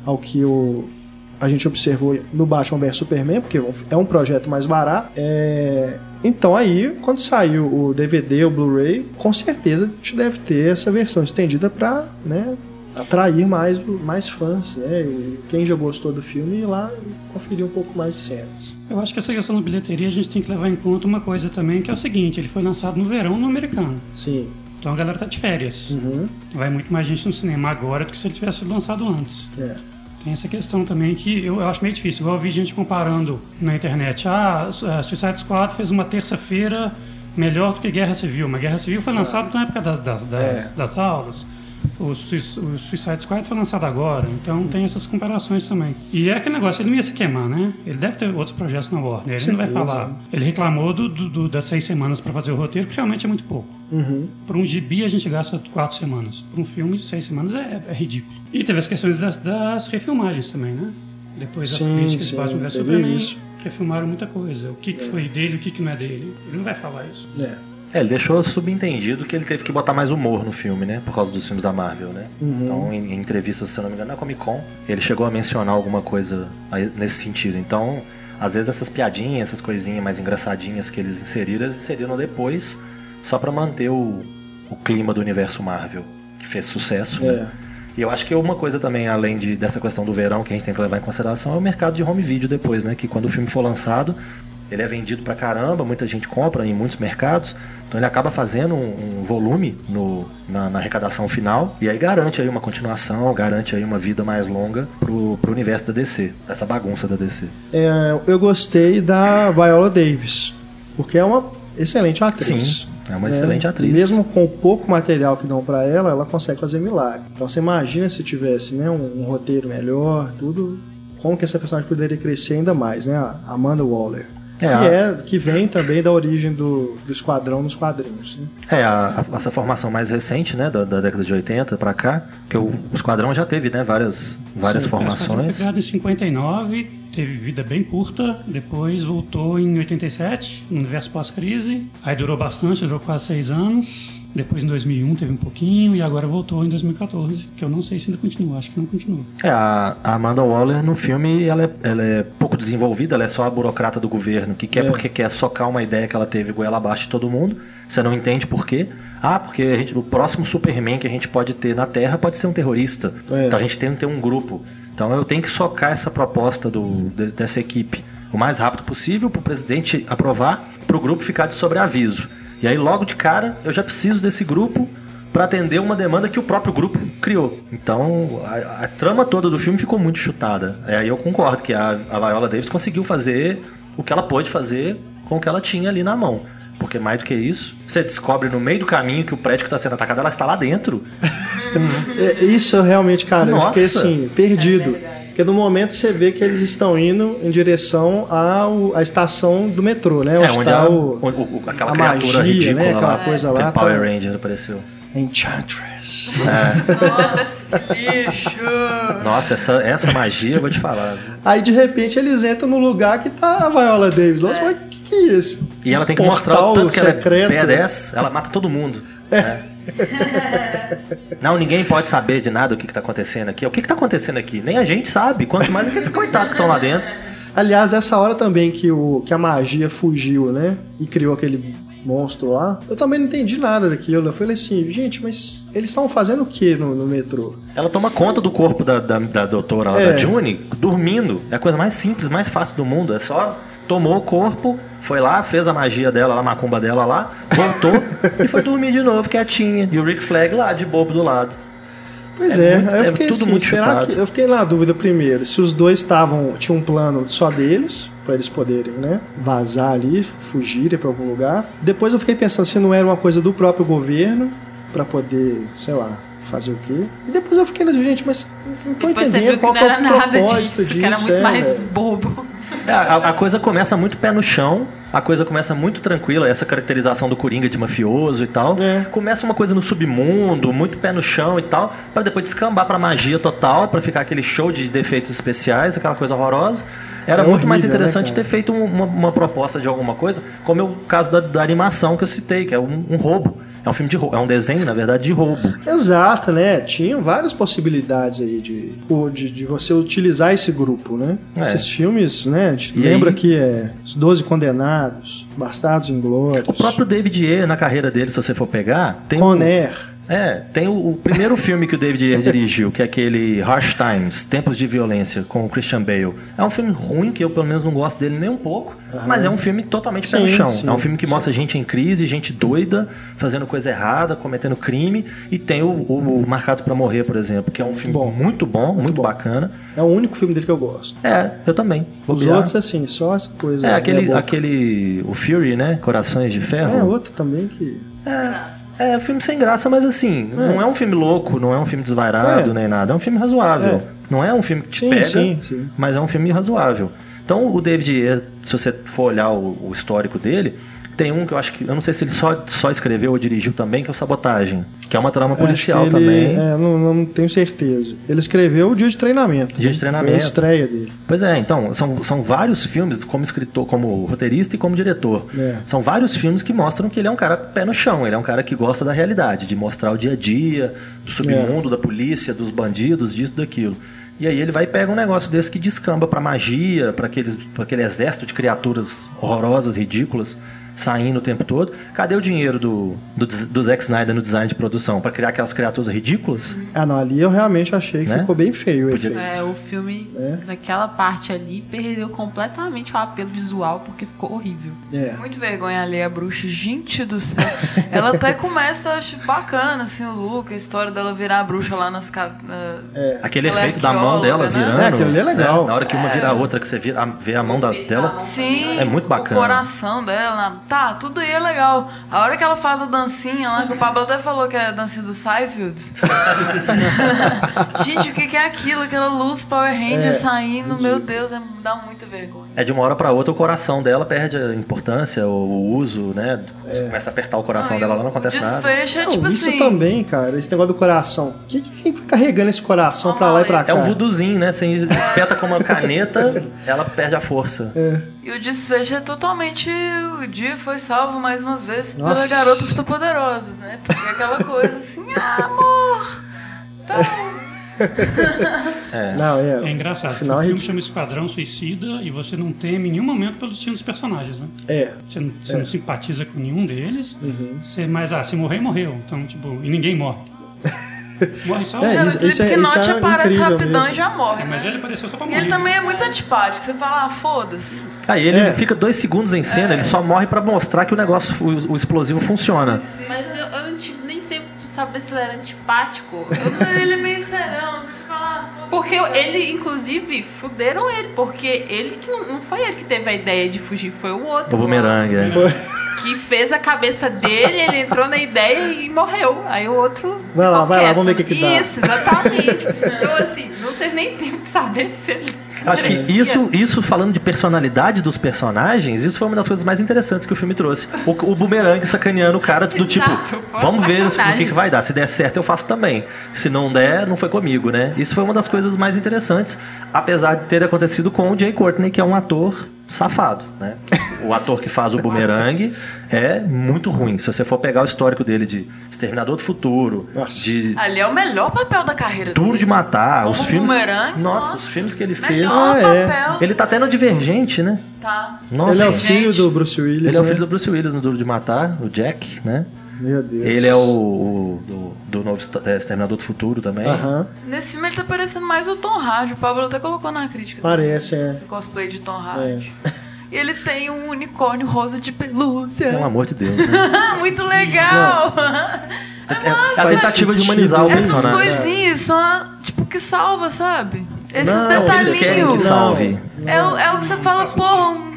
ao que o, a gente observou no Batman vs Superman, porque é um projeto mais barato. É, então aí, quando saiu o DVD, o Blu-ray, com certeza a gente deve ter essa versão estendida para né, atrair mais, mais fãs, né? E quem já gostou do filme ir lá conferir um pouco mais de cenas. Eu acho que essa questão da bilheteria a gente tem que levar em conta uma coisa também, que é o seguinte, ele foi lançado no verão no americano. Sim. Então a galera tá de férias. Uhum. Vai muito mais gente no cinema agora do que se ele tivesse sido lançado antes. É. Tem essa questão também que eu, acho meio difícil. Igual eu vi gente comparando na internet. Ah, a Suicide Squad fez uma terça-feira melhor do que Guerra Civil. Mas Guerra Civil foi lançado na época das, das, das, É. das aulas. O, o Suicide Squad foi lançado agora. Então tem essas comparações também. E é aquele negócio, ele não ia se queimar, né? Ele deve ter outros projetos na Warner. Ele não vai Certeza. falar. Ele reclamou do, do- das seis semanas para fazer o roteiro, que realmente é muito pouco. Uhum. Por um gibi a gente gasta quatro semanas. Por um filme, seis semanas é, é ridículo. E teve as questões das, das refilmagens também, né? Depois das Sim, críticas sim, de Batman vs Superman, refilmaram muita coisa. O que, que foi dele, o que, que não é dele. Ele não vai falar isso. É. É, ele deixou subentendido que ele teve que botar mais humor no filme, né? Por causa dos filmes da Marvel, né? Então, em, em entrevistas, se eu não me engano, na Comic Con, ele chegou a mencionar alguma coisa nesse sentido. Então, às vezes essas piadinhas, essas coisinhas mais engraçadinhas que eles inseriram, eles inseriram depois só pra manter o, o clima do universo Marvel, que fez sucesso, né? E eu acho que uma coisa também, além de, dessa questão do verão, que a gente tem que levar em consideração, é o mercado de home video depois, né? Que quando o filme for lançado, ele é vendido pra caramba, muita gente compra em muitos mercados, então ele acaba fazendo um, um volume no, na, na arrecadação final, e aí garante aí uma continuação, garante aí uma vida mais longa pro, pro universo da DC, essa bagunça da DC. É, eu gostei da Viola Davis, porque é uma excelente atriz. Sim, é uma né? excelente atriz. Mesmo com o pouco material que dão pra ela, ela consegue fazer milagre. Então você imagina se tivesse né, um, um roteiro melhor, tudo, como que essa personagem poderia crescer ainda mais, né? A Amanda Waller. É, que, a- é, que vem também da origem do, do esquadrão nos quadrinhos. Né? É, a- a- essa formação mais recente, né, da, da década de 80 pra cá, que o, o Esquadrão já teve, né, várias, várias Sim, formações. foi criado em 59, teve vida bem curta, depois voltou em 87, no universo pós-crise. Aí durou bastante, durou quase seis anos. Depois em 2001 teve um pouquinho e agora voltou em 2014, que eu não sei se ainda continua, acho que não continua. É, a Amanda Waller no filme ela é, ela é pouco desenvolvida, ela é só a burocrata do governo que quer porque quer socar uma ideia que ela teve goela abaixo de todo mundo. Você não entende por quê? Ah, porque a gente, o próximo Superman que a gente pode ter na Terra pode ser um terrorista. É. Então a gente tem que ter um grupo. Então eu tenho que socar essa proposta do, de- dessa equipe o mais rápido possível para o presidente aprovar, para o grupo ficar de sobreaviso. E aí logo de cara eu já preciso desse grupo para atender uma demanda que o próprio grupo criou. Então, a, a trama toda do filme ficou muito chutada. É, aí eu concordo que a, a Viola Davis conseguiu fazer o que ela pôde fazer com o que ela tinha ali na mão. Porque mais do que isso, você descobre no meio do caminho que o prédio que está sendo atacado, ela está lá dentro. É, Isso eu realmente, cara, eu Nossa! fiquei assim, perdido. Porque no momento você vê que eles estão indo em direção ao, à estação do metrô, né? É, Onde onde tá a, o, o- o- aquela a criatura magia, ridícula né? Aquela lá, coisa lá. Power tá- Ranger apareceu. Enchantress. Lixo! Nossa, essa, essa magia, eu vou te falar. Aí de repente eles entram no lugar que tá a Viola Davis. Nossa, mas que que é isso? E ela tem que Um mostrar o portal tanto que ela secreto. é B10, ela mata todo mundo. né? Não, ninguém pode saber de nada o que, que tá acontecendo aqui. O que, que tá acontecendo aqui? Nem a gente sabe, quanto mais aqueles coitados que estão lá dentro. Aliás, essa hora também que, o, que a magia fugiu, né? E criou aquele monstro lá. Eu também não entendi nada daquilo. Eu falei assim, gente, mas eles estavam fazendo o que no, no metrô? Ela toma conta do corpo da, da, da doutora lá, É. da June, dormindo. É a coisa mais simples, mais fácil do mundo. É só tomou o corpo, foi lá, fez a magia dela, a macumba dela lá, voltou e foi dormir de novo, quietinha. E o Rick Flag lá, de bobo do lado. Pois É é, muito- eu é fiquei tudo assim, muito será chutado. que. Eu fiquei na dúvida primeiro, se os dois estavam. tinham um plano só deles, pra eles poderem, né? Vazar ali, fugirem pra algum lugar. Depois eu fiquei pensando se não era uma coisa do próprio governo, pra poder, sei lá, fazer o quê? E depois eu fiquei, gente, mas não tô Depois entendendo qual que é era o propósito disso, disso. que era muito é, mais bobo. É, a, a coisa começa muito pé no chão, a coisa começa muito tranquila, essa caracterização do Coringa de mafioso e tal. É. Começa uma coisa no submundo, muito pé no chão e tal, pra depois descambar pra magia total, pra ficar aquele show de defeitos especiais, aquela coisa horrorosa. Era É muito mais horrível, né, interessante cara? ter feito um- uma, uma proposta de alguma coisa, como é o caso da, da animação que eu citei, que é um, um roubo. É um filme de roubo, é um desenho, na verdade, de roubo. Exato, né? Tinham várias possibilidades aí de, de, de você utilizar esse grupo, né? É. Esses filmes, né? A gente E lembra aí- que é Os Doze Condenados, Bastardos Inglórios, O próprio David Ayer, na carreira dele, se você for pegar, tem um- Conner. É, tem o, o primeiro filme que o David Ayer dirigiu, que é aquele Harsh Times, Tempos de Violência, com o Christian Bale. É um filme ruim, que eu pelo menos não gosto dele nem um pouco, mas é um filme totalmente pé no Sim, chão. sim, é um filme que sim. mostra gente em crise, gente doida, fazendo coisa errada, cometendo crime, e tem o, o- o Marcados pra Morrer, por exemplo, que é um filme bom. muito bom, muito, bom. bacana. É o único filme dele que eu gosto. É, eu também. Os biar. outros, assim, só essa coisa. É, aquele, aquele. O Fury, né? Corações de Ferro. É, outro também que. É, um filme sem graça, mas assim, não é um filme louco, não é um filme desvairado É. nem nada. É um filme razoável. É. Não é um filme que te Sim, pega, sim, sim. mas é um filme razoável. Então o David, se você for olhar o, o histórico dele, tem um que eu acho que. Eu não sei se ele só, só escreveu ou dirigiu também, que é o Sabotagem. Que é uma trama policial ele- também. É, não, não tenho certeza. Ele escreveu o Dia de Treinamento. Dia de Foi a Treinamento. estreia dele. Pois é, então, são, são vários filmes como escritor, como roteirista e como diretor. É. São vários filmes que mostram que ele é um cara pé no chão, ele é um cara que gosta da realidade, de mostrar o dia a dia, do submundo, É. da polícia, dos bandidos, disso, daquilo. E aí ele vai e pega um negócio desse que descamba pra magia, pra aquele exército de criaturas horrorosas, ridículas, saindo o tempo todo. Cadê o dinheiro do, do, do Zack Snyder no design de produção? Pra criar aquelas criaturas ridículas? Ah, não, ali eu realmente achei que Né? ficou bem feio o Podia-. É, o filme, É. naquela parte ali, perdeu completamente o apelo visual porque ficou horrível. É. Muito vergonha ali a bruxa, gente do céu. Ela até começa, acho bacana, assim, o look, a história dela virar a bruxa lá nas. ca- na- Aquele Ela é efeito da mão dela né? virando. É, aquilo ali é legal. né? Na hora que uma vira a outra, que você vira, vê a mão das, dela. Sim, É muito bacana. O coração dela, tá, tudo aí é legal. A hora que ela faz a dancinha lá, que o Pablo até falou que é a dancinha do Seinfeld. Gente, o que que é aquilo? Aquela luz Power Ranger É, saindo, meu Deus, é, dá muita vergonha. É de uma hora pra outra o coração dela perde a importância, o, o uso, né? Você começa a apertar o coração Não, dela, lá não o acontece nada. É Não, tipo isso assim. também, cara, esse negócio do coração. Quem, quem fica carregando esse coração pra lá e pra cá? É um vuduzinho, né? Você espeta com uma caneta, ela perde a força. É. E o desfecho é totalmente. O dia foi salvo mais uma vez pela Nossa. garota superpoderosas, né? Porque é aquela coisa assim, ah, amor. Não, é. É engraçado. Afinal, o filme gente- chama Esquadrão Suicida e você não teme em nenhum momento pelo destino dos personagens, né? É. Você, não, você não simpatiza com nenhum deles. Uhum. Você, mas, ah, se morrer, morreu. Então, tipo, e ninguém morre. Morre só É, um. isso- o isso é- isso é aparece incrível rapidão mesmo. e já morre. É, mas né? ele apareceu só pra E morrer. ele também é muito antipático. Você fala, ah, foda-se. Aí ele É. fica dois segundos em cena, ele só morre pra mostrar que o negócio, o, o explosivo funciona. Mas eu, eu não tive nem tempo de saber se ele era antipático. Ele é meio serão. Você fala, ah, foda-se. Porque ele, inclusive, fuderam ele. Porque ele que não, não foi ele que teve a ideia de fugir, foi o outro. O bumerangue, é. Que fez a cabeça dele, ele entrou na ideia e morreu. Aí o outro. Vai lá, vai lá, quieto. vamos ver o que que dá. Isso, exatamente. então, assim, não teve nem tempo de saber se ele. Acho que isso, isso, falando de personalidade dos personagens, isso foi uma das coisas mais interessantes que o filme trouxe. O, o bumerangue sacaneando o cara do tipo, Exato, vamos ver o que, que vai dar. Se der certo, eu faço também. Se não der, não foi comigo, né? Isso foi uma das coisas mais interessantes, apesar de ter acontecido com o Jay Courtney, que é um ator safado, né? O ator que faz o bumerangue é muito ruim. Se você for pegar o histórico dele de Exterminador do Futuro, Nossa. de Ali é o melhor papel da carreira Duro dele. de Matar, Como os filmes. Nossa, nossa. os filmes que ele fez. Ah, é. papel. Ele tá até no Divergente, né? Tá. Nossa. Ele é o filho do Bruce Willis. Ele é o né? filho do Bruce Willis no Duro de Matar, o Jack, né? Meu Deus. Ele é o, o- do, do novo é, Exterminador do Futuro também. Nesse filme ele tá parecendo mais o Tom Hardy. O Pablo até colocou na crítica. Parece, é. O cosplay de Tom Hardy. E ele tem um unicórnio rosa de pelúcia. Pelo amor de Deus, né? Muito legal! É, é a tentativa de humanizar o sentido. Essas personagem. coisinhas são, tipo, que salva, sabe? Esses Não, detalhinhos. Eles querem que salve. É, o- é o que você fala, porra, um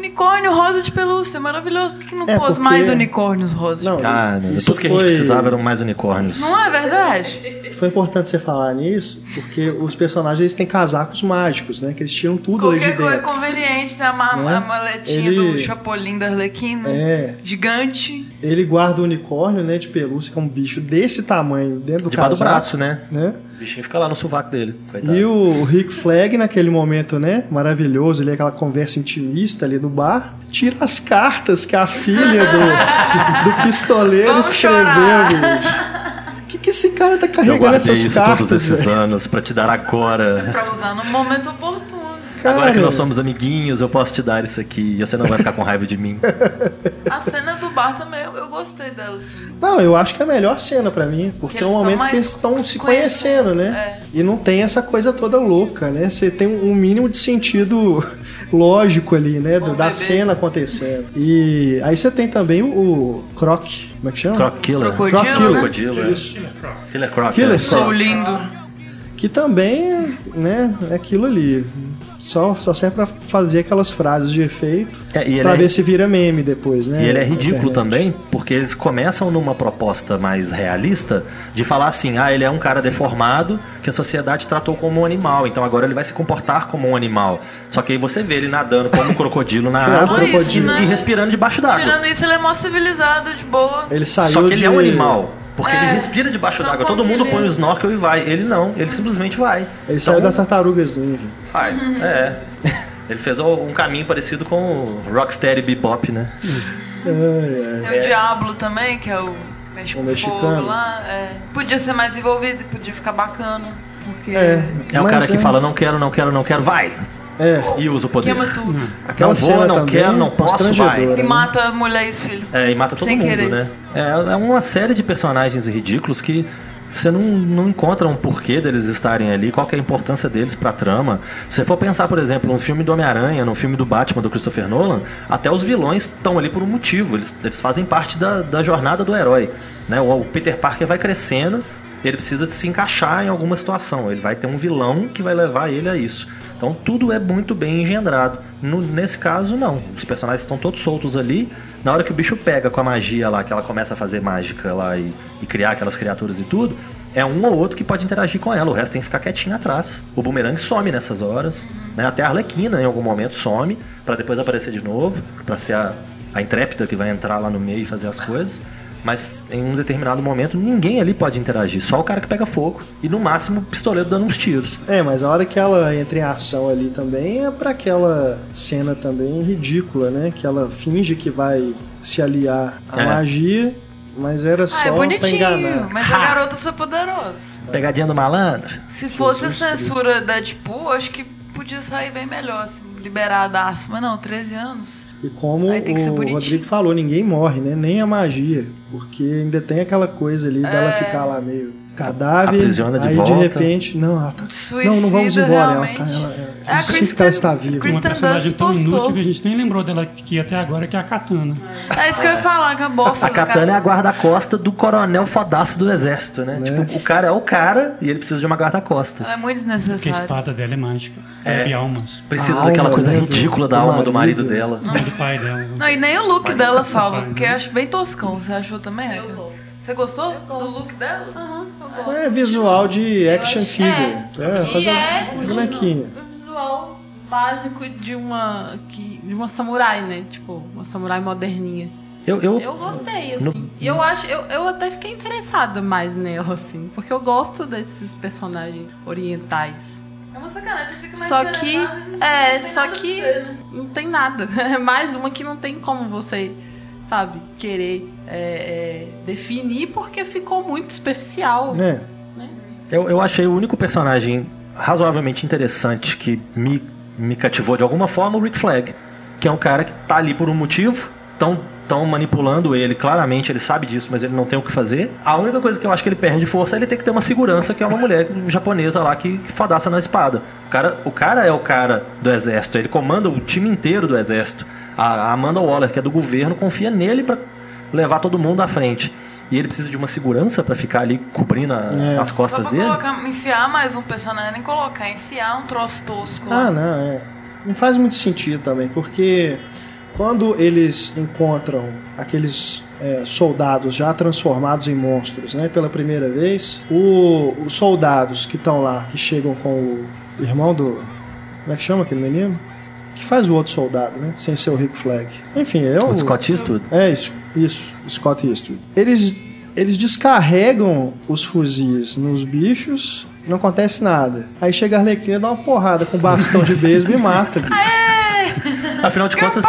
Unicórnio rosa de pelúcia, maravilhoso. Por que não É, pôs porque- mais unicórnios rosa de Não, pelúcia? Ah, né? Isso tudo que a gente foi- precisava eram mais unicórnios. Não é verdade? Foi importante você falar nisso, porque os personagens eles têm casacos mágicos, né? Que eles tiram tudo ali de Qualquer coisa é dentro. conveniente, tem a, ma Né? a maletinha Ele- do Chapolin da Arlequina. É. Gigante. Ele guarda o unicórnio, né, de pelúcia, que é um bicho desse tamanho dentro do do casaco. braço, né? né? O bichinho fica lá no sovaco dele. Coitado. E o Rick Flag, naquele momento, né, maravilhoso, ali, aquela conversa intimista ali no bar, tira as cartas que a filha do, do pistoleiro Vamos escreveu, chorar. bicho. O que, que esse cara tá Eu carregando guardei essas isso cartas, todos esses velho? anos pra te dar agora. Pra usar no momento oportuno. Agora que Cara, nós somos amiguinhos, eu posso te dar isso aqui e você não vai ficar com raiva de mim. A cena do bar também, eu, eu gostei dela. assim. Não, eu acho que é a melhor cena pra mim, porque Que é um momento que eles estão se conhecendo, né? E não tem essa coisa toda louca, né? Você tem um mínimo de sentido lógico ali, né? Bom da bebê. cena acontecendo. E aí você tem também o, o Croc, como é que chama? Croc Killer. Crocodilo, Croc Killer. né? Crocodilo, é. Isso. Killer Croc. Killer é. Croc. Sou lindo. Que também, né, é aquilo ali. Só, só serve pra fazer aquelas frases de efeito. É, ele pra é- ver se vira meme depois, né? E ele é ridículo também, porque eles começam numa proposta mais realista de falar assim: ah, ele é um cara deformado que a sociedade tratou como um animal, então agora ele vai se comportar como um animal. Só que aí você vê ele nadando como um crocodilo na É, água crocodilo. né? e respirando debaixo d'água. Tirando isso, ele é mó civilizado, de boa. Ele saiu Só que ele de... é um animal. Porque É. ele respira debaixo d'água. Todo mundo ele- põe o snorkel e vai. Ele não, ele simplesmente vai. Ele saiu Então, das tartarugas ninja. Vai, é. Ele fez um caminho parecido com o Rocksteady Bebop, né? Ai, ai. Tem o Diablo também, que é o mexe O mexicano. fogo lá. é. Podia ser mais envolvido, podia ficar bacana. Porque É, É o mas cara que é- fala, não quero, não quero, não quero, vai! É, E usa o poder. queima tudo. aquela Não vou, cena não também quero, não posso, constrangedora, E né? mata a mulher e os filhos. É, e mata todo Sem mundo, querer. né? É, é uma série de personagens ridículos que você não, não encontra um porquê deles estarem ali, qual que é a importância deles pra trama. Se você for pensar, por exemplo, no filme do Homem-Aranha, no filme do Batman do Christopher Nolan, até os vilões estão ali por um motivo, eles, eles fazem parte da, da jornada do herói. Né? O, o Peter Parker vai crescendo, ele precisa de se encaixar em alguma situação, ele vai ter um vilão que vai levar ele a isso. Então tudo é muito bem engendrado. No- nesse caso, não. Os personagens estão todos soltos ali. Na hora que o bicho pega com a magia lá, que ela começa a fazer mágica lá e, e criar aquelas criaturas e tudo, é um ou outro que pode interagir com ela. O resto tem que ficar quietinho atrás. O boomerang some nessas horas. Né? Até a Arlequina, em algum momento, some, para depois aparecer de novo, para ser a, a intrépida que vai entrar lá no meio e fazer as coisas. Mas em um determinado momento, ninguém ali pode interagir. Só o cara que pega fogo. E no máximo, o pistoleiro dando uns tiros. É, mas a hora que ela entra em ação ali também é pra aquela cena também ridícula, né? Que ela finge que vai se aliar à É. magia, mas era só Ah, é pra bonitinho, enganar. mas a garota foi poderosa. Pegadinha do malandro. Se fosse Jesus a censura da Deadpool, acho que podia sair bem melhor, assim, liberadaço. Mas não, 13 anos. E como o. Rodrigo falou, ninguém morre, né? Nem a magia. Porque ainda tem aquela coisa ali dela É. ficar lá meio cadáver. Aprisiona de aí volta. de repente, não, ela tá. Suicida, não, não vamos embora. Ela realmente. tá. Ela, ela, É a eu sinto que ela está viva. Kristen- Uma personagem Dust tão postou. inútil que a gente nem lembrou dela aqui até agora, que é a Katana. É isso que eu ia falar, que a bosta A do Katana é a guarda-costa do coronel fodaço do exército, né? Né? Tipo, o cara é o cara e ele precisa de uma guarda-costas. Ela é muito Porque a espada dela é mágica. É. É. de almas. Precisa A daquela alma, coisa né, do- ridícula da do alma do marido dela. Não do pai dela. Não, e nem o look dela salva, porque né? eu acho bem toscão. Você achou também, Eu gosto. Você gostou do look dela? Aham, eu gosto. É visual de action acho- figure. é. É, fazer é um bonequinho. o visual básico de uma, que, de uma samurai, né? Tipo, uma samurai moderninha. Eu, eu, Eu gostei, assim. No- E eu acho, eu, eu até fiquei interessada mais nela, assim. Porque eu gosto desses personagens orientais. É uma sacanagem, você fica mais Só que, é, só que você, né? não tem nada. É mais uma que não tem como você, sabe, querer é, é, definir porque ficou muito superficial. É. eu, eu achei o único personagem razoavelmente interessante que me, me cativou de alguma forma o Rick Flag. Que é um cara que tá ali por um motivo, tão, tão manipulando ele, claramente ele sabe disso, mas ele não tem o que fazer. A única coisa que eu acho que ele perde força é ele ter que ter uma segurança, que é uma mulher japonesa lá que, que fodaça na espada. O cara, o cara é o cara do exército, ele comanda o time inteiro do exército. A, Amanda Waller, que é do governo, confia nele pra levar todo mundo à frente. E ele precisa de uma segurança pra ficar ali cobrindo a- É. as Só costas pra dele. colocar, enfiar mais um personagem, nem colocar, enfiar um troço tosco. Ah, não, é. Não faz muito sentido também, porque Quando eles encontram aqueles é, soldados já transformados em monstros, né, pela primeira vez, o- os soldados que estão lá, que chegam com o irmão do. Como é que chama aquele menino? Que faz o outro soldado, né? Sem ser o Rick Flag. Enfim, é o. O Scott Eastwood. É isso, isso, Scott Eastwood. Eles, eles descarregam os fuzis nos bichos, não acontece nada. Aí chega a Arlequina, dá uma porrada com bastão de beisebol e mata. bicho. Afinal de contas,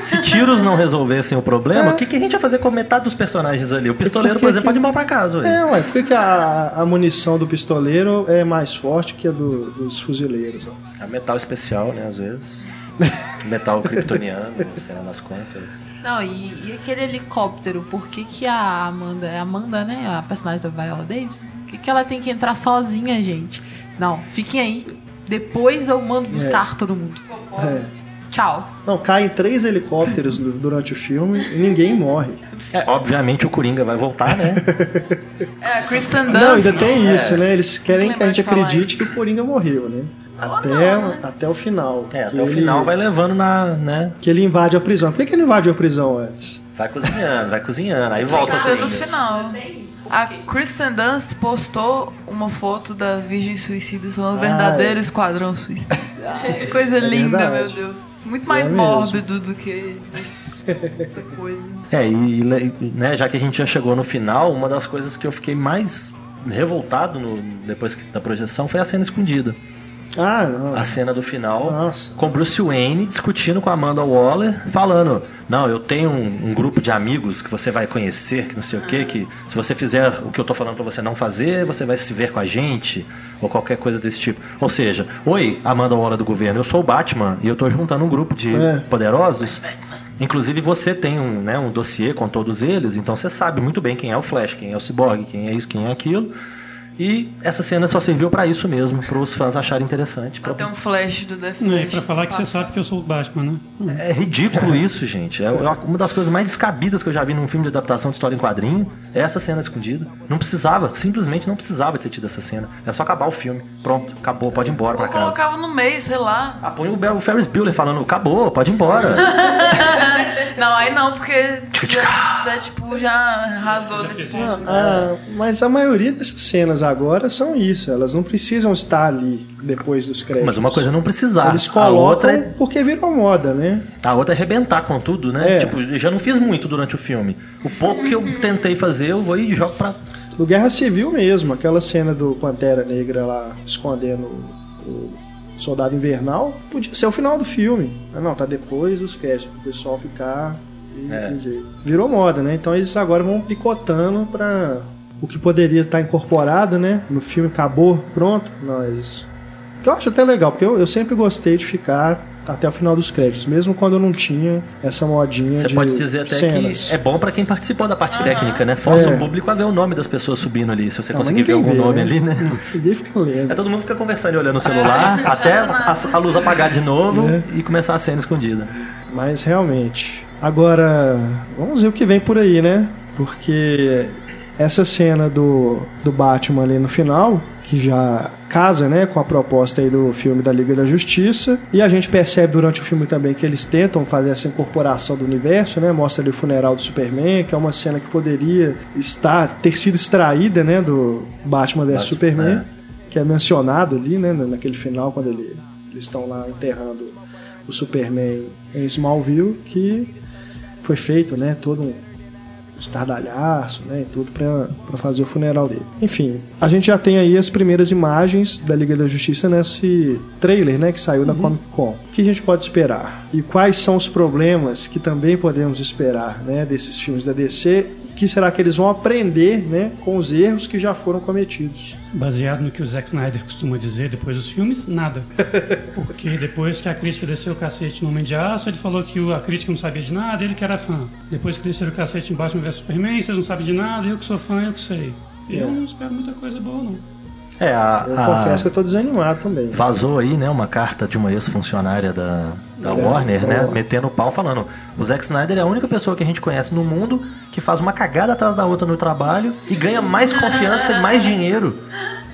se tiros não resolvessem o problema, o que, que a gente ia fazer com metade dos personagens ali? O pistoleiro, É. Por exemplo, que- pode ir mal pra casa, ué. É, ué, por que, que a, a munição do pistoleiro é mais forte que a do- dos fuzileiros? ó? É metal especial, né, às vezes. metal kryptoniano, sei lá nas contas. Não, e, e aquele helicóptero, por que, que a Amanda, é Amanda, né? A personagem da Viola Davis, por que, que ela tem que entrar sozinha, gente? Não, fiquem aí. Depois eu mando buscar todo mundo. É. Tchau. Não, caem três helicópteros du- durante o filme e ninguém morre. É, obviamente o Coringa vai voltar, né? É, a Kristen Dunst. Não, ainda tem isso, né? Eles querem que a gente acredite que o Coringa morreu, né? Até, não, né? até o final. É, até o ele- final vai levando na, né? Que ele invade a prisão. Por que, que ele invadiu a prisão antes? Vai cozinhando, vai cozinhando, aí volta o Vai ser no final. A Kristen Dunst postou uma foto da Virgem Suicida falando Ah, verdadeiro esquadrão suicida. Que coisa linda, meu verdade. Deus. Muito mais É mesmo. mórbido do que isso, essa coisa. É, e né, já que a gente já chegou no final, uma das coisas que eu fiquei mais revoltado no- depois da projeção foi a cena escondida. Ah, não. A cena do final Nossa. com Bruce Wayne discutindo com a Amanda Waller, falando: Não, eu tenho um, um grupo de amigos que você vai conhecer, que não sei o que, que se você fizer o que eu tô falando pra você não fazer, você vai se ver com a gente, ou qualquer coisa desse tipo. Ou seja, oi, Amanda Waller do governo, eu sou o Batman e eu tô juntando um grupo de É. poderosos. Inclusive você tem um, né, um dossiê com todos eles, então você sabe muito bem quem é o Flash, quem é o Cyborg, quem é isso, quem é aquilo. E essa cena só serviu pra isso mesmo, para os fãs acharem interessante. pra- Tem um flash do Death Não, Flash. é pra falar que você sabe que eu sou o Batman, né? É ridículo isso, gente. É uma das coisas mais descabidas que eu já vi num filme de adaptação de história em quadrinho. É essa cena escondida. Não precisava, simplesmente não precisava ter tido essa cena. É só acabar o filme. Pronto, acabou, pode ir embora pra Ou casa. colocava no meio, sei lá. Ah, põe o Ferris Bueller falando, acabou, pode ir embora. Não, aí não, porque já, já, tipo, já arrasou desse ponto. Ah, mas a maioria dessas cenas agora são isso. Elas não precisam estar ali depois dos créditos. Mas uma coisa não precisar. Eles a colocam outra é porque virou moda, né? A outra é arrebentar com tudo, né? É. Tipo, eu já não fiz muito durante o filme. O pouco que eu tentei fazer, eu vou e jogo pra. No Guerra Civil mesmo, aquela cena do Pantera Negra lá escondendo o Soldado Invernal, podia ser o final do filme. Ah, não, tá depois dos créditos, pro pessoal ficar. e- É. Virou moda, né? Então eles agora vão picotando pra o que poderia estar incorporado, né? No filme acabou, pronto. Nós. Que eu acho até legal, porque eu, eu sempre gostei de ficar até o final dos créditos, mesmo quando eu não tinha essa modinha Você de pode dizer até cenas. que é bom pra quem participou da parte técnica, né? Força É. o público a ver o nome das pessoas subindo ali. Se você Não, conseguir ver algum vê, nome né? ali, né? Ninguém fica lendo. É todo mundo fica conversando e olhando o celular até a, a luz apagar de novo É. e começar a cena escondida. Mas realmente. Agora, vamos ver o que vem por aí, né? Porque essa cena do, do Batman ali no final, que já casa, né, com a proposta aí do filme da Liga da Justiça, e a gente percebe durante o filme também que eles tentam fazer essa incorporação do universo, né? Mostra ali o funeral do Superman, que é uma cena que poderia estar ter sido extraída, né, do Batman vs Superman, é. que é mencionado ali, né, naquele final quando ele, eles estão lá enterrando o Superman em Smallville, que foi feito, né, todo um estardalhaço, né, e tudo pra fazer o funeral dele. Enfim, a gente já tem aí as primeiras imagens da Liga da Justiça nesse trailer, né, que saiu da Comic Con. O que a gente pode esperar? E quais são os problemas que também podemos esperar, né, desses filmes da DC? Que será que eles vão aprender, né, com os erros que já foram cometidos? Baseado no que o Zack Snyder costuma dizer depois dos filmes, nada. Porque depois que a crítica desceu o cacete no Homem de Aço, ele falou que a crítica não sabia de nada, ele que era fã. Depois que desceram o cacete em Batman vs Superman, vocês não sabem de nada, eu que sou fã, eu que sei. Eu É. não espero muita coisa boa, não. É, a, Eu a- confesso que eu tô desanimado também. Vazou aí, né, uma carta de uma ex-funcionária da, da Warner, né, boa. metendo o pau falando: o Zack Snyder é a única pessoa que a gente conhece no mundo que faz uma cagada atrás da outra no trabalho e ganha mais confiança e mais dinheiro.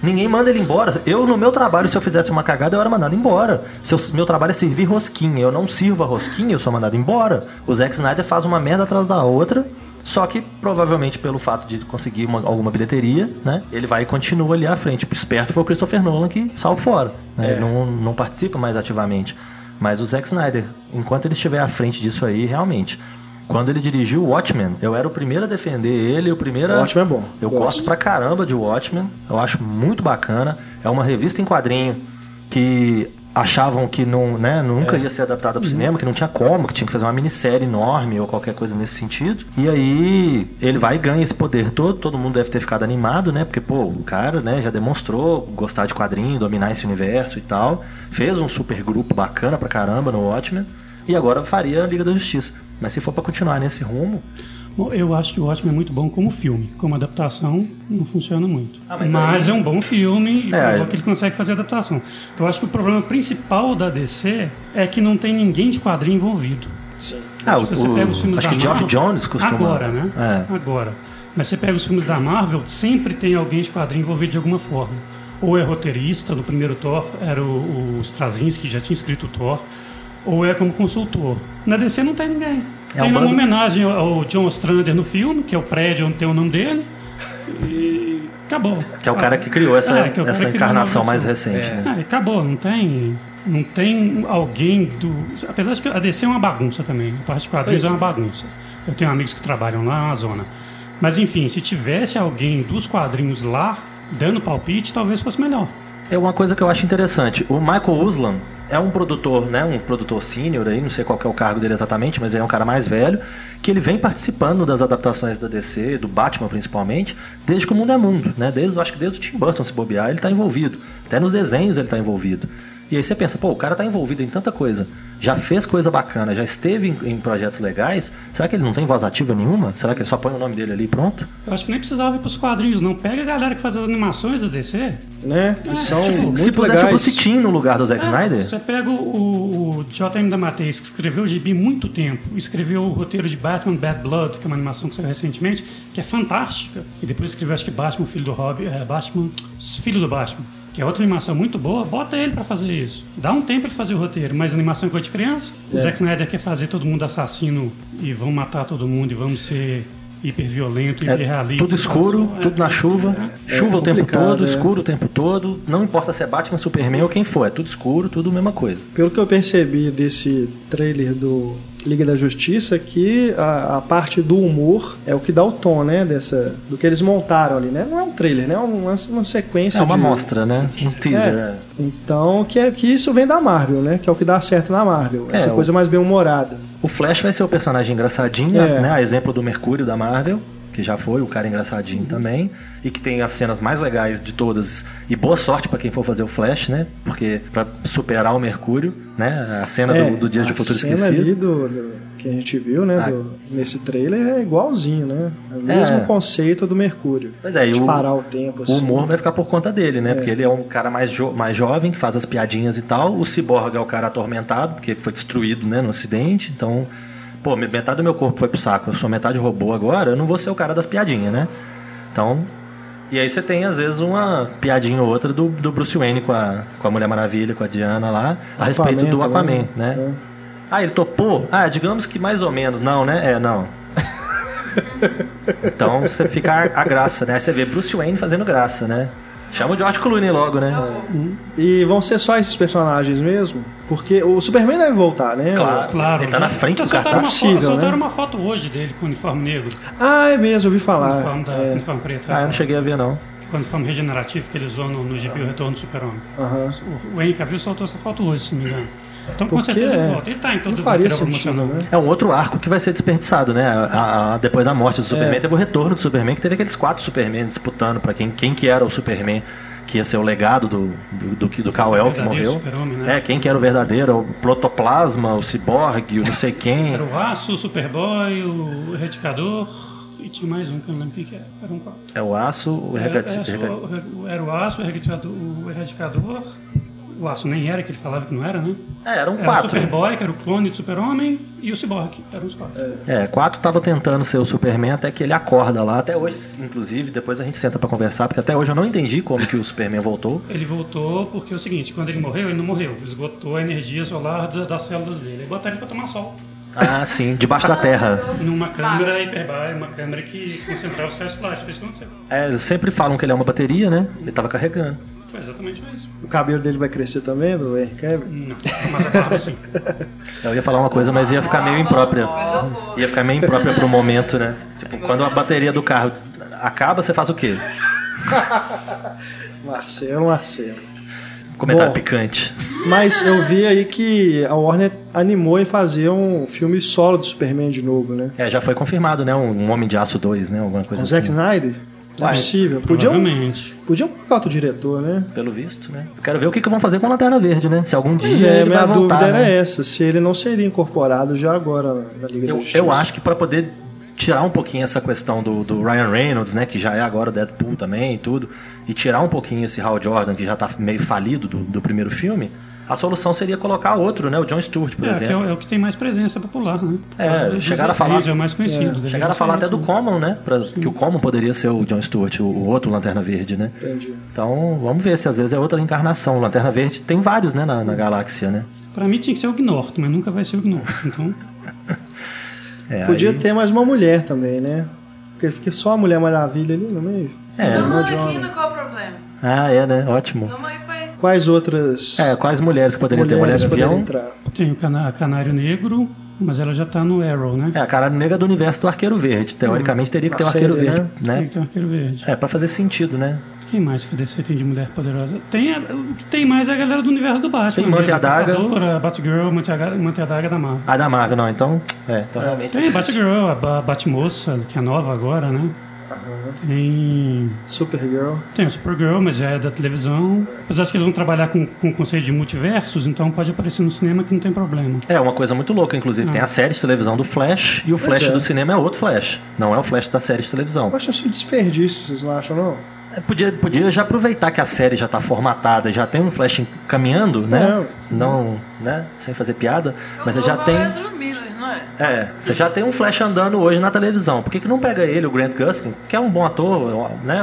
Ninguém manda ele embora. Eu, no meu trabalho, se eu fizesse uma cagada, eu era mandado embora. Se eu- meu trabalho é servir rosquinha, eu não sirvo a rosquinha, eu sou mandado embora. O Zack Snyder faz uma merda atrás da outra. Só que, provavelmente, pelo fato de conseguir uma- alguma bilheteria, né? Ele vai e continua ali à frente. O esperto foi o Christopher Nolan que saiu fora. Né? Ele não, não participa mais ativamente. Mas o Zack Snyder, enquanto ele estiver à frente disso aí, realmente. Quando ele dirigiu o Watchmen, eu era o primeiro a defender ele, o primeiro a... O Watchmen é bom. Eu Gosto. gosto pra caramba de Watchmen. Eu acho muito bacana. É uma revista em quadrinho que achavam que não, né, nunca ia ser adaptada Uhum. pro cinema, que não tinha como, que tinha que fazer uma minissérie enorme ou qualquer coisa nesse sentido. E aí ele vai e ganha esse poder todo, todo mundo deve ter ficado animado, né? Porque, pô, o cara, né, já demonstrou gostar de quadrinho, dominar esse universo e tal. Fez um super grupo bacana pra caramba no Watchmen. E agora faria a Liga da Justiça. Mas se for pra continuar nesse rumo, Eu acho que o Ótimo é muito bom como filme. Como adaptação, não funciona muito. Ah, mas mas aí- é um bom filme e É, prova que ele consegue fazer adaptação. Eu acho que o problema principal da DC é que não tem ninguém de quadrinho envolvido. Sim. ah, o, Se você pega os filmes acho da que Geoff Marvel, Jones costuma. Agora, né? É. Agora. Mas você pega os filmes da Marvel, sempre tem alguém de quadrinho envolvido de alguma forma. Ou é roteirista, no primeiro Thor era o, o Straczynski, que já tinha escrito o Thor, ou é como consultor. Na DC não tem ninguém. É tem um uma bando- homenagem ao John Ostrander no filme, que é o prédio onde tem o nome dele, e acabou. Que é o cara que criou essa, É, que é essa encarnação mais recente. né? Ah, acabou, não tem, não tem alguém do. Apesar de que a DC é uma bagunça também, a parte de quadrinhos é uma bagunça. Eu tenho amigos que trabalham lá na zona. Mas enfim, se tivesse alguém dos quadrinhos lá dando palpite, talvez fosse melhor. É uma coisa que eu acho interessante. O Michael Uslan é um produtor, né? Um produtor sênior aí, não sei qual é o cargo dele exatamente, mas ele é um cara mais velho, que ele vem participando das adaptações da DC, do Batman principalmente, desde que o mundo é mundo, né? Desde, acho que desde o Tim Burton se bobear, ele tá envolvido. Até nos desenhos ele tá envolvido. E aí você pensa, pô, o cara tá envolvido em tanta coisa, já fez coisa bacana, já esteve em, em projetos legais, será que ele não tem voz ativa nenhuma? Será que ele só põe o nome dele ali e pronto? Eu acho que nem precisava ir pros quadrinhos, não. Pega a galera que faz as animações da DC. Né? Que são Se, muito se pusesse o legais. Bruce Timm no lugar do Zack É, Snyder, Você pega o, o J.M. Damatês, que escreveu o gibi muito tempo, escreveu o roteiro de Batman Bad Blood, que é uma animação que saiu recentemente, que é fantástica. E depois escreveu, acho que Batman, filho do Robin, é, Batman, filho do Batman, que é outra animação muito boa. Bota ele pra fazer isso. Dá um tempo pra ele fazer o roteiro, mas a animação é coisa de criança. O É. Zack Snyder quer fazer todo mundo assassino e vão matar todo mundo e vamos ser hiperviolento, É hiperrealista. tudo escuro, É, tudo na chuva. chuva o tempo todo, é. escuro o tempo todo. Não importa se é Batman, Superman ou quem for, é tudo escuro, tudo a mesma coisa. Pelo que eu percebi desse trailer do Liga da Justiça, que a, a parte do humor é o que dá o tom, né? Dessa, do que eles montaram ali, né? Não é um trailer, né? É uma, uma sequência É uma de... amostra, né? Um teaser. É. é. Então, que, é, que isso vem da Marvel, né? Que é o que dá certo na Marvel. É, Essa o- coisa mais bem-humorada. O Flash vai ser o personagem engraçadinho, É. né? A exemplo do Mercúrio da Marvel, que já foi o cara engraçadinho também. E que tem as cenas mais legais de todas. E boa sorte pra quem for fazer o Flash, né? Porque pra superar o Mercúrio, né? A cena É, do, do Dias de a Futuro cena Esquecido. ali do, do- que a gente viu, né? Ah. do- nesse trailer é igualzinho, né? É o mesmo É. conceito do Mercúrio. Pois é, de o- parar o tempo. O Assim. humor vai ficar por conta dele, né? Porque ele é um cara mais, jo- mais jovem, que faz as piadinhas e tal. O Cyborg é o cara atormentado, porque foi destruído né, no acidente. Então, pô, me- metade do meu corpo foi pro saco. Eu sou metade robô agora, eu não vou ser o cara das piadinhas, né? Então. E aí você tem, às vezes, uma piadinha ou outra do, do Bruce Wayne com a, com a Mulher Maravilha, com a Diana lá, a respeito do Aquaman Aquaman, também, né? é. Ah, ele topou? Ah, digamos que mais ou menos. Não, né? É, não. Então você fica a, a graça, né? Você vê Bruce Wayne fazendo graça, né? Chama o George Clooney logo, né? E vão ser só esses personagens mesmo? Porque o Superman deve voltar, né? Claro. Claro. Ele tá na frente do soltaram cartaz. Uma foto, Possível, soltaram né? uma foto hoje dele com o uniforme negro. Ah, é mesmo, eu ouvi falar. uniforme, da, É. uniforme preto. Ah, eu não cheguei a ver, não. O uniforme regenerativo que ele usou no, no GP O Retorno do Super-Homem. Aham. O, o Henry Cavill soltou essa foto hoje, se não me engano. Então com Porque certeza é. ele volta. Ele tá em todo Não faria sentido, né? É um outro arco que vai ser desperdiçado, né? A- a- depois da morte do Superman, É. teve o retorno do Superman, que teve aqueles quatro Superman disputando pra quem, quem que era o Superman, que ia ser o legado do, do, do, que- do Kal-El que morreu. Né? É, quem que era o verdadeiro, o Protoplasma, o Cyborg, o não sei quem. Era o Aço, o Superboy, o Erradicador e tinha mais um que eu não lembro o que era. Eram quatro. É o aço, o Era, regati- era, rega- era o aço, o erradicador, o erradicador. O aço nem era, que ele falava que não era, né? É, eram Era o quatro. Superboy, que era o clone do Super-Homem, e o Cyborg, eram os quatro. É, quatro tava tentando ser o Superman até que ele acorda lá. Até hoje, inclusive, depois a gente senta pra conversar, porque até hoje eu não entendi como que o Superman voltou. Ele voltou porque é o seguinte, quando ele morreu, ele não morreu. Ele esgotou a energia solar da- das células dele. Aí botaram ele pra tomar sol. Ah, sim, debaixo da terra. Numa câmera hiperbárica, uma câmera que concentrava os raios plásticos. Foi isso que aconteceu. É, sempre falam que ele é uma bateria, né? Ele tava carregando. Foi exatamente isso. O cabelo dele vai crescer também, do Henry Cavill? Não, mas a barba sim. Eu ia falar uma coisa, mas ia ficar meio imprópria. Ia ficar meio imprópria pro momento, né? Tipo, quando a bateria do carro acaba, você faz o quê? Marcelo, Marcelo. Comentário Bom. picante. Mas eu vi aí que a Warner animou em fazer um filme solo do Superman de novo, né? É, já foi confirmado, né? Um, Homem de Aço 2, né? Alguma coisa o Zack assim. Snyder? Não é possível. Podiam, Provavelmente. podiam colocar outro diretor, né? Pelo visto, né? Eu quero ver o que, que vão fazer com a Lanterna Verde, né? Se algum Pois dia é, ele minha vai voltar, dúvida era né? essa, se ele não seria incorporado já agora na Liga da Eu, Justiça. eu acho que pra poder tirar um pouquinho essa questão do, do Ryan Reynolds, né? Que já é agora o Deadpool também e tudo. E tirar um pouquinho esse Hal Jordan, que já tá meio falido do, do primeiro filme. A solução seria colocar outro, né? O John Stewart, por É, que é, exemplo. o- é o que tem mais presença popular, né? É, chegaram a falar- É o mais conhecido. deveria Chegaram a falar até do né? Common, né? Pra, que o Common poderia ser o John Stewart, o, o outro Lanterna Verde, né? Entendi. Então, vamos ver se às vezes é outra encarnação. O Lanterna Verde tem vários, né, na, na galáxia, né? Pra mim tinha que ser o Gnorto, mas nunca vai ser o Gnorto. Então, É, Podia aí- ter mais uma mulher também, né? Porque fica só a Mulher Maravilha ali no meio. É. Não, Não aqui, homem. no qual o problema? Ah, é, né? Ótimo. Vamos aí pra. Quais outras É, quais mulheres que poderiam ter? Mulher mulheres poderiam avião? entrar? tem o cana Canário Negro, mas ela já tá no Arrow, né? É, a cara negra do universo do Arqueiro Verde. Teoricamente teria que ter um Arqueiro série, Verde, Tem né? que ter um arqueiro verde. É, pra fazer sentido, né? Quem mais que DC tem de mulher poderosa? Tem, a- o que tem mais é a galera do universo do Batman. Tem Manta e mesmo, Adaga. Caçadora, Batgirl, Manta e Adaga- da Marvel. Ah, da Marvel, não. Então, é, então realmente. Tem Batgirl, a Ba- Batmoça, que é nova agora, né? Tem, Supergirl. tem a Supergirl, mas já é da televisão. Apesar de que eles vão trabalhar com, com o conceito de multiversos, então pode aparecer no cinema que não tem problema. É uma coisa muito louca, inclusive. Tem a série de televisão do Flash e o Flash é. do cinema é outro Flash. Não é o Flash da série de televisão. Eu acho isso um desperdício, vocês não acham, não? É, Podia, podia já aproveitar que a série já tá formatada, já tem um Flash caminhando, né? Não, né? Sem fazer piada. Mas você já tem. É? É, você já tem um Flash andando hoje na televisão. Por que, que não pega ele, o Grant Gustin, que é um bom ator, né?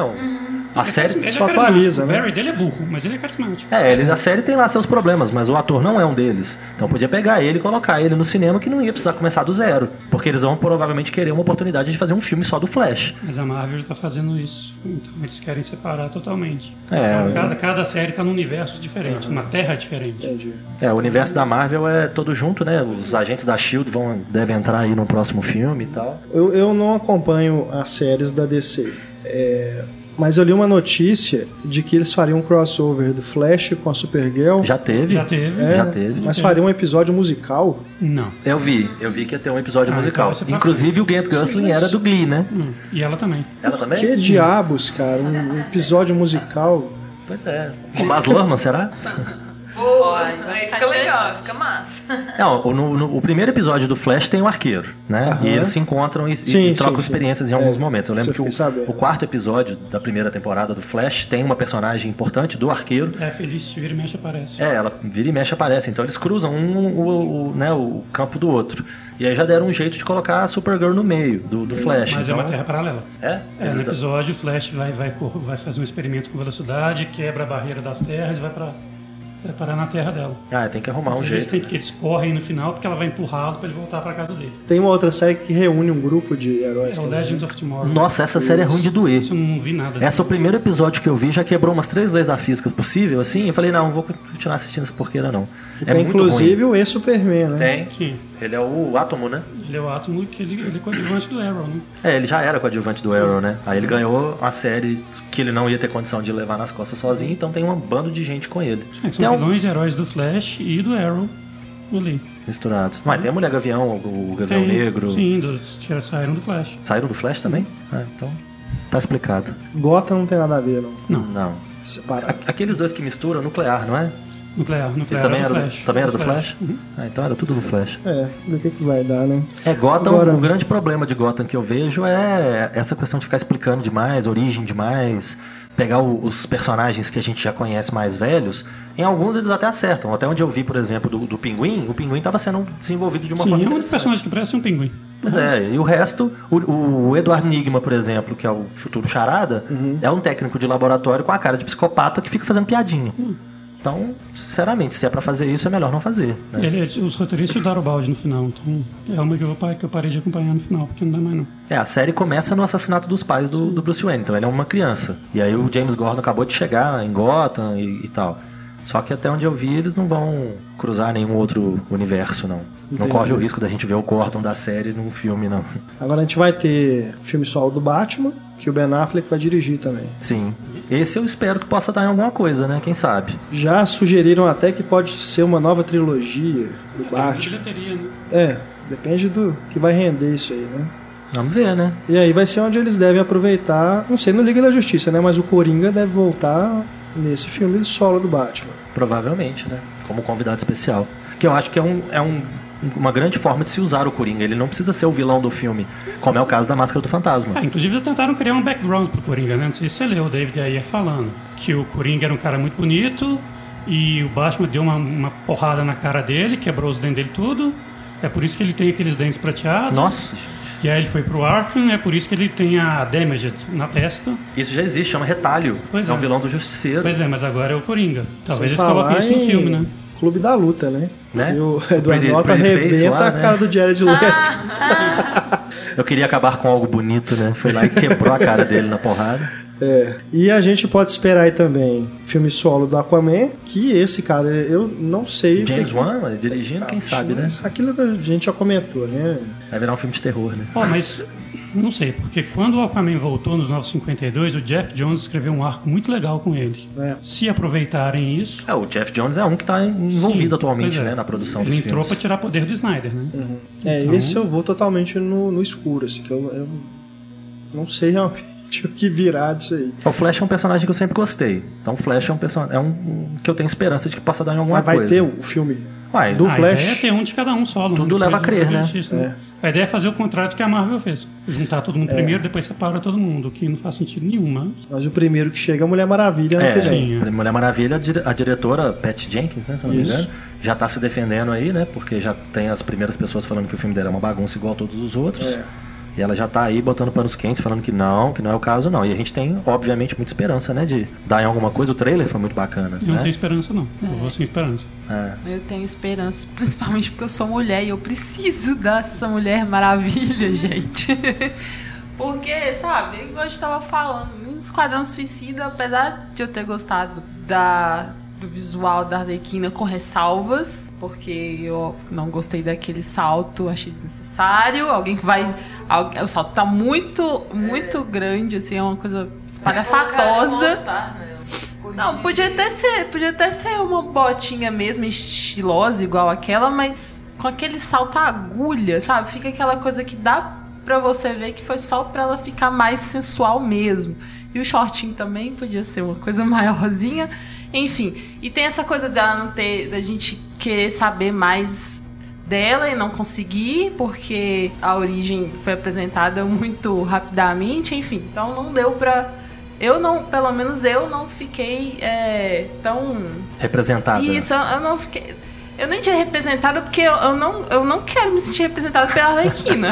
A série. Ele Só é atualiza, né? O Barry dele é burro, mas ele é carismático. É, ele, a série tem lá seus problemas, mas o ator não é um deles. Então podia pegar ele e colocar ele no cinema que não ia precisar começar do zero. Porque eles vão provavelmente querer uma oportunidade de fazer um filme só do Flash. Mas a Marvel está fazendo isso. Então eles querem separar totalmente. É, Então, cada, cada série está num universo diferente, numa terra diferente. Entendi. É, o universo da Marvel é todo junto, né? Os agentes da Shield vão, devem entrar aí no próximo filme e tal. Eu, eu não acompanho as séries da DC. É, mas eu li uma notícia de que eles fariam um crossover do Flash com a Supergirl. Já teve? Já teve? É, Já teve. Mas fariam um episódio musical. Não. Eu vi, eu vi que ia ter um episódio Ah, musical. então ser pra Inclusive o Grant Gusling mas- era do Glee, né? Hum. E ela também. Ela também? Que diabos, cara? Um episódio musical. Pois é. O Baz Luhrmann, será? Aí fica legal, fica massa. Não, o- no, no- o primeiro episódio do Flash tem o arqueiro, né? Aham. E eles se encontram e, e Sim, trocam sim, sim. experiências em alguns É, momentos. Eu lembro que o, o quarto episódio da primeira temporada do Flash tem uma personagem importante do arqueiro. É, Feliz vira e mexe aparece. É, ela vira e mexe aparece. Então eles cruzam um o, o- né, o campo do outro. E aí já deram um jeito de colocar a Supergirl no meio do, do Flash. Mas então, é uma terra paralela. É? É, no episódio, o Flash vai, vai, vai fazer um experimento com velocidade, quebra a barreira das terras e vai, pra, vai parar na terra dela. Ah, tem que arrumar um eles, jeito. têm, que- eles correm no final porque ela vai empurrá-lo para ele voltar para casa dele. Tem uma outra série que reúne um grupo de heróis. É o. Legends of Tomorrow. Nossa, essa série é ruim de doer. Isso eu não vi nada. Essa é o primeiro episódio que eu vi, já quebrou umas três leis da física possível, assim. Eu falei, não, não vou continuar assistindo essa porqueira, não. É Tem muito inclusive ruim. o E-Superman, né? Tem. Sim. Ele é o átomo, né? Ele é o átomo que ele, ele é coadjuvante do Arrow, né? É, ele já era coadjuvante do Arrow, né? Aí ele ganhou a série que ele não ia ter condição de levar nas costas sozinho, então tem um bando de gente com ele. É, Tem são um- vilões e heróis do Flash e do Arrow ali. misturados. Mas tem a Mulher Gavião, o Gavião Tem- Negro. Sim, do, saíram do Flash. Saíram do Flash também? Ah, então tá explicado. Gotham não tem nada a ver, não. Não. Não. Aqueles dois que misturam nuclear, não é? Nuclear, Ele nuclear também era do Flash. também era do Do Flash? Uhum. Ah, então era tudo do Flash. É, do que, que vai dar, né? É, Gotham, Agora- o grande problema de Gotham que eu vejo é essa questão de ficar explicando demais, origem demais, pegar o- os personagens que a gente já conhece mais velhos. Em alguns eles até acertam. Até onde eu vi, por exemplo, do, do Pinguim, o Pinguim estava sendo desenvolvido de uma Sim, forma é um interessante. personagem que parece um pinguim. Pois é, e o resto, o, o Eduardo Nigma, por exemplo, que é o futuro charada, é um técnico de laboratório com a cara de psicopata que fica fazendo piadinha. Então, sinceramente, se é pra fazer isso, é melhor não fazer. né? Ele, os roteiristas chutaram o balde no final, então é uma que eu, que eu parei de acompanhar no final, porque não dá mais não. É, a série começa no assassinato dos pais do, do Bruce Wayne, então ele é uma criança. E aí o James Gordon acabou de chegar em Gotham e, e tal. Só que até onde eu vi, eles não vão cruzar nenhum outro universo, não. Não Entendi. corre o risco da gente ver o Gordon da série num filme, não. Agora a gente vai ter filme solo do Batman, que o Ben Affleck vai dirigir também. Sim. Esse eu espero que possa estar em alguma coisa, né? Quem sabe? Já sugeriram até que pode ser uma nova trilogia do De Batman. bilheteria, né? É, depende do que vai render isso aí, né? Vamos ver, né? E aí vai ser onde eles devem aproveitar, não sei, no Liga da Justiça, né? Mas o Coringa deve voltar nesse filme solo do Batman. Provavelmente, né? Como convidado especial. Que eu acho que é, um, é um- uma grande forma de se usar o Coringa. Ele não precisa ser o vilão do filme, como é o caso da Máscara do Fantasma. Ah, inclusive eles tentaram criar um background pro Coringa, né? Não sei se você leu o David Ayer falando. Que o Coringa era um cara muito bonito e o Batman deu uma, uma porrada na cara dele, quebrou os dentes dele tudo. É por isso que ele tem aqueles dentes prateados. Nossa. E aí ele foi pro Arkham, é por isso que ele tem a Damaged na testa. Isso já existe, chama retalho. Pois é um é. vilão do Justiceiro. Pois é, mas agora é o Coringa. Talvez Sem eles coloquem falar isso no em filme, né? Clube da Luta, né? Né? E o Eduardo Norton Face arrebenta lá, a né? cara do Jared Leto. Eu queria acabar com algo bonito, né? Foi lá e quebrou a cara dele na porrada. É. E a gente pode esperar aí também filme solo do Aquaman, que esse cara, eu não sei o que James que- Wan, mas dirigindo, quem sabe, né? Aquilo que a gente já comentou, né? Vai virar um filme de terror, né? Ó, mas não sei, porque quando o Aquaman voltou nos 952, o Jeff Jones escreveu um arco muito legal com ele. É. Se aproveitarem isso. É, o Jeff Jones é um que tá envolvido sim, atualmente, é. né? Na produção Ele dos entrou filmes. pra tirar poder do Snyder, né? É, Então- esse eu vou totalmente no, no escuro, assim, que eu, eu não sei realmente o que virar disso aí. O Flash é um personagem que eu sempre gostei. Então o Flash é um personagem é um um que eu tenho esperança de que possa dar em alguma Mas vai coisa. ter o filme Uai, do a Flash. ideia é ter um de cada um solo. Tudo né? leva a crer, né? Justiça, né? A ideia é fazer o contrário do que a Marvel fez. Juntar todo É. mundo primeiro, depois separa todo mundo, o que não faz sentido nenhum, mas... Mas o primeiro que chega é a Mulher Maravilha ano É. Sim, é. Mulher Maravilha, a dire- a diretora Pat Jenkins, né, se não me engano, já tá se defendendo aí, né? Porque já tem as primeiras pessoas falando que o filme dela é uma bagunça igual a todos os outros. É. E ela já tá aí botando panos quentes, falando que não, que não é o caso, não. E a gente tem, obviamente, muita esperança, né? De dar em alguma coisa. O trailer foi muito bacana. Eu não né? tenho esperança, não. Eu vou sem esperança. É. Eu tenho esperança, principalmente porque eu sou mulher e eu preciso dessa mulher maravilha, gente. Porque, sabe, igual a gente tava falando, no Esquadrão Suicida, apesar de eu ter gostado da, do visual da Arlequina com ressalvas, porque eu não gostei daquele salto, achei desnecessário. Alguém que vai. O salto tá muito, muito grande, assim, é uma coisa espalhafatosa. Não, podia até ser, podia até ser uma botinha mesmo, estilosa, igual aquela, mas com aquele salto agulha, sabe? Fica aquela coisa que dá pra você ver que foi só pra ela ficar mais sensual mesmo. E o shortinho também podia ser uma coisa maiorzinha. Enfim, e tem essa coisa dela não ter, da gente querer saber mais dela e não conseguir, porque a origem foi apresentada muito rapidamente, enfim, então não deu pra. Eu não, pelo menos eu não fiquei é, tão. Representada. Isso, eu, eu não fiquei. Eu nem tinha representada porque eu, eu não, eu não quero me sentir representada pela Arlequina.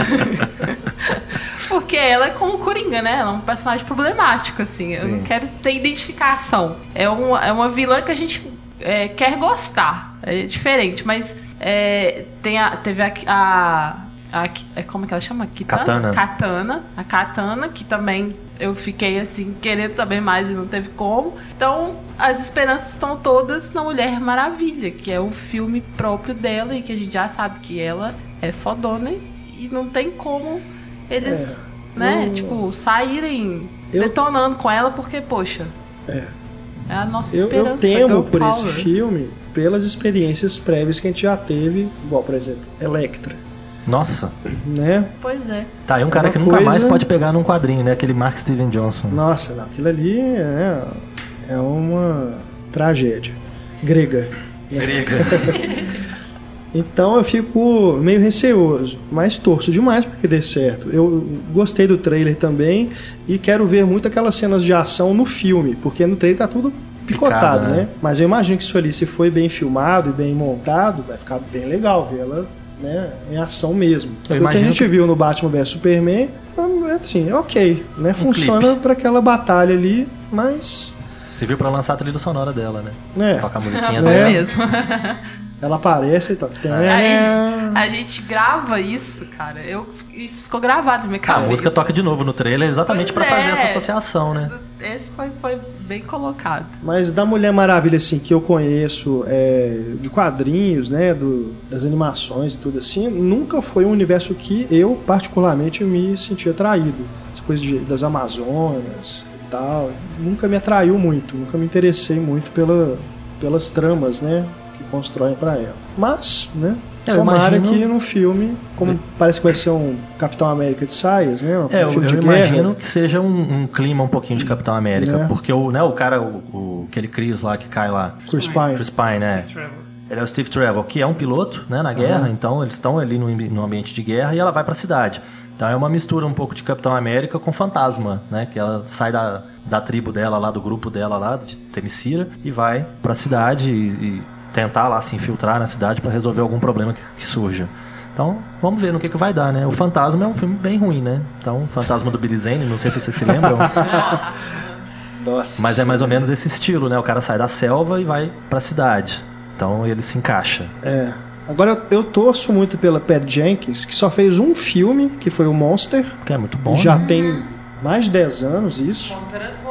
porque ela é como Coringa, né? Ela é um personagem problemático, assim. Eu Sim. não quero ter identificação. É uma, é uma vilã que a gente é, quer gostar. É diferente, mas é, tem a, teve a. a, a- é, como é que ela chama? Katana. Katana. A Katana, que também eu fiquei assim, querendo saber mais e não teve como. Então, as esperanças estão todas na Mulher Maravilha, que é o filme próprio dela e que a gente já sabe que ela é fodona e não tem como eles, né, eu- tipo, saírem Eu- detonando com ela, porque, poxa. É. É a nossa Eu, esperança. eu temo girl por esse power. filme pelas experiências prévias que a gente já teve, igual, por exemplo, Electra, Nossa. né? Pois é. Tá aí um É cara uma que nunca coisa- mais pode pegar num quadrinho, né? Aquele Mark Steven Johnson. Nossa, não, aquilo ali é, é uma tragédia grega. Briga. Então eu fico meio receoso, mas torço demais para que dê certo. Eu gostei do trailer também e quero ver muito aquelas cenas de ação no filme, porque no trailer tá tudo picotado, Picado, né? né? Mas eu imagino que isso ali, se foi bem filmado e bem montado, vai ficar bem legal ver ela né, em ação mesmo. O que a gente que- viu no Batman vs Superman, é assim, é ok, né? Funciona para aquela batalha ali, mas Você viu pra lançar a trilha sonora dela, né? né, Toca a musiquinha É. Dela. mesmo. ela aparece e tal. Aí, a gente grava isso, cara. Eu, isso ficou gravado na minha cabeça. a música toca de novo no trailer exatamente Pois pra fazer é. essa associação, né? Esse foi, foi bem colocado. Mas da Mulher Maravilha, assim, que eu conheço é, de quadrinhos, né, do, das animações e tudo assim, nunca foi um universo que eu, particularmente, me senti atraído. Essa coisa de, das Amazonas e tal, nunca me atraiu muito, nunca me interessei muito pela, pelas tramas, né, constroem pra ela. Mas, né, É, eu tomara imagino- que no filme, como parece que vai ser um Capitão América de saias, né, um É, eu, filme eu imagino que seja um, um clima um pouquinho de Capitão América, Né? porque o, né, o cara, o, o- aquele Chris lá que cai lá, Chris Pine. Chris Pine, né? Ele é o Steve Trevor, que é um piloto, né, na guerra, então eles estão ali no, no ambiente de guerra e ela vai pra cidade. Então é uma mistura um pouco de Capitão América com Fantasma, né, que ela sai da, da tribo dela lá, do grupo dela lá, de Temesira, e vai pra cidade e, e tentar lá se infiltrar na cidade pra resolver algum problema que, que surja. Então, vamos ver no que, que vai dar, né? O Fantasma é um filme bem ruim, né? Então, o Fantasma do Billy Zane, não sei se vocês se lembram, Nossa. mas é mais ou menos esse estilo, né? O cara sai da selva e vai pra cidade. Então, ele se encaixa. É. Agora eu, torço muito pela Pat Jenkins, que só fez um filme, que foi o Monster. Que é muito bom. já né? tem mais de 10 anos isso. Monster é.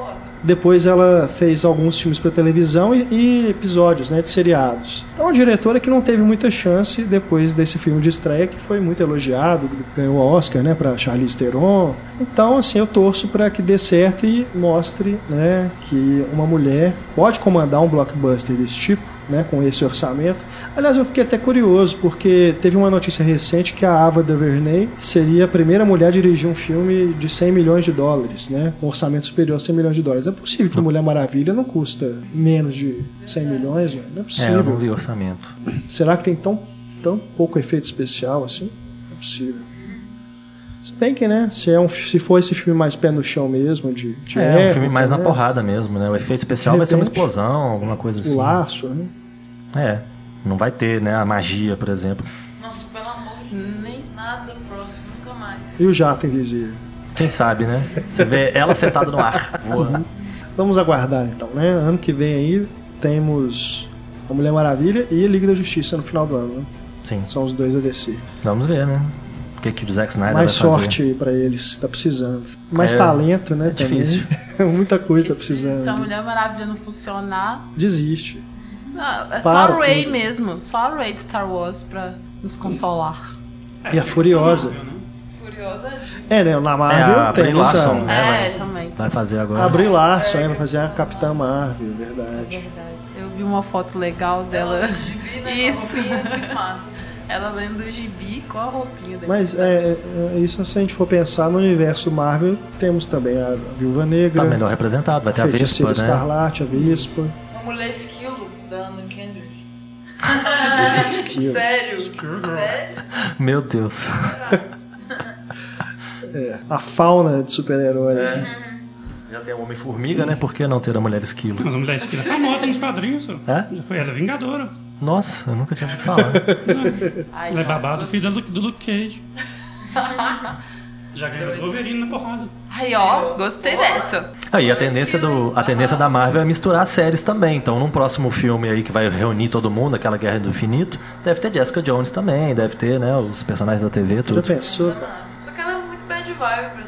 Depois ela fez alguns filmes para televisão e, e episódios né, de seriados. Então, uma diretora que não teve muita chance depois desse filme de estreia, que foi muito elogiado, ganhou Oscar né, para Charlize Theron. Então, assim, eu torço para que dê certo e mostre né, que uma mulher pode comandar um blockbuster desse tipo. Né, com esse orçamento. Aliás, eu fiquei até curioso, porque teve uma notícia recente que a Ava DuVernay seria a primeira mulher a dirigir um filme de 100 milhões de dólares, né, com orçamento superior a 100 milhões de dólares. É possível que Mulher Maravilha não custa menos de 100 milhões? velho? Não é É, eu possível. não vi orçamento. Será que tem tão, tão pouco efeito especial assim? Não é possível. Se bem que, né, se, é um, se for esse filme mais pé no chão mesmo, de, de É, um época, filme mais na né, porrada mesmo, né? O efeito especial De vai ser uma repente, explosão, alguma coisa O assim. laço, né? É. Não vai ter, né, a magia, por exemplo. Nossa, pelo amor de Deus. Nem nada próximo, nunca mais. E o jato invisível. Quem sabe, né? Você vê ela sentada no ar, voando. Vamos aguardar então, né? Ano que vem aí temos a Mulher Maravilha e a Liga da Justiça no final do ano. Né? Sim, São os dois a descer. vamos ver, né? Que, que o Zack Snyder Mais vai fazer. sorte pra eles, tá precisando. Mais É, talento, né? é difícil. Muita coisa tá precisando. Se a ali. Mulher Maravilha não funcionar, Desiste. não, é só Para a Ray tudo. mesmo. Só a Ray de Star Wars pra nos consolar. E a Furiosa. Marvel, né? Curiosa É, né? Na É, Marvel a temos Larson, a, né? É, também. Vai fazer agora. a Brie Larson, é, vai fazer a Capitã Marvel, verdade. Verdade. Eu vi uma foto legal dela. Ela gibi, né? Isso. Roupinha, muito massa. Ela lendo o gibi com a roupinha dela. Mas é, é, isso se a gente for pensar no universo Marvel, temos também a Viúva Negra, Tá melhor representado, vai ter a a Feiticeira Vespa, né? Escarlate, a Vespa. Uma mulher esquilo da Anna Kendrick. Esquilo. Sério? Sério? Meu Deus. É, a fauna de super-heróis. É. né? Já tem a Homem-Formiga, né? Por que não ter a Mulher Esquilo? Mas a mulher esquina é famosa nos quadrinhos. É? Já foi ela é Vingadora. Nossa, eu nunca tinha ouvido falar. Ai, Ela é não. babado, filha do, do Luke Cage. Já ganhou do Wolverine na porrada. Ai, ó, gostei dessa. Aí a tendência, do, a tendência da Marvel é misturar séries também. Então, num próximo filme aí que vai reunir todo mundo, aquela Guerra do Infinito, deve ter Jessica Jones também, deve ter, né, os personagens da TV, Já tudo. pensou, cara? Só que ela é muito bad vibe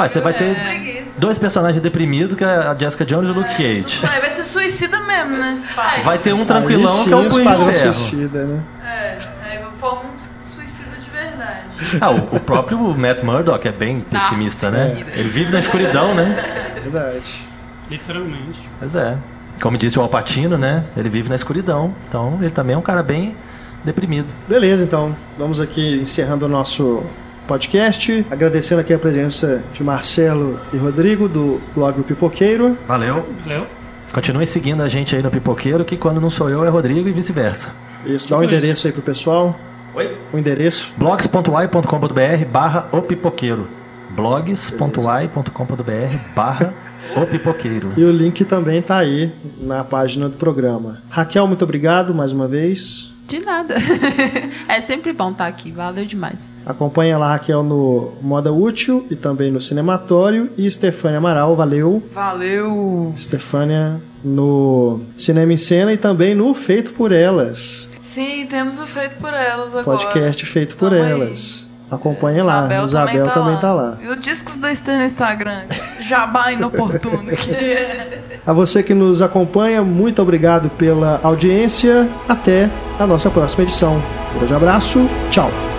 Ah, você vai ter preguiça. dois personagens deprimidos, que é a Jessica Jones e o Luke Cage. Vai, vai ser suicida mesmo, né? Esse pai. Vai ter um tranquilão sim, que é o Punho de Ferro. Suicida, né? É, aí forma um suicida de verdade. Ah, o, o próprio Matt Murdock é bem pessimista, né? Ele vive na escuridão, né? Verdade. Literalmente. Pois é. Como disse o Alpatino, né? Ele vive na escuridão. Então, ele também é um cara bem deprimido. Beleza, então. Vamos aqui encerrando o nosso podcast. Agradecendo aqui a presença de Marcelo e Rodrigo, do blog O Pipoqueiro. Valeu. Valeu? Continue seguindo a gente aí no Pipoqueiro, que quando não sou eu é Rodrigo e vice-versa. Isso, dá um endereço aí pro pessoal. Oi? O endereço. blogs.ai.com.br barra o pipoqueiro. blogs.ai.com.br barra o pipoqueiro. E o link também tá aí na página do programa. Raquel, muito obrigado mais uma vez. De nada. é sempre bom estar aqui, valeu demais. Acompanha lá a Raquel no Moda Útil e também no Cinematório. E Stefânia Amaral, valeu. Valeu! Stefânia no Cinema em Cena e também no Feito por Elas. Sim, temos o feito por elas agora. Podcast feito por aí. elas. Acompanha lá. Isabel, Isabel também tá lá. E o Discos da Esther no Instagram. Jabá inoportuno. A você que nos acompanha, muito obrigado pela audiência. Até a nossa próxima edição. Um grande abraço. Tchau.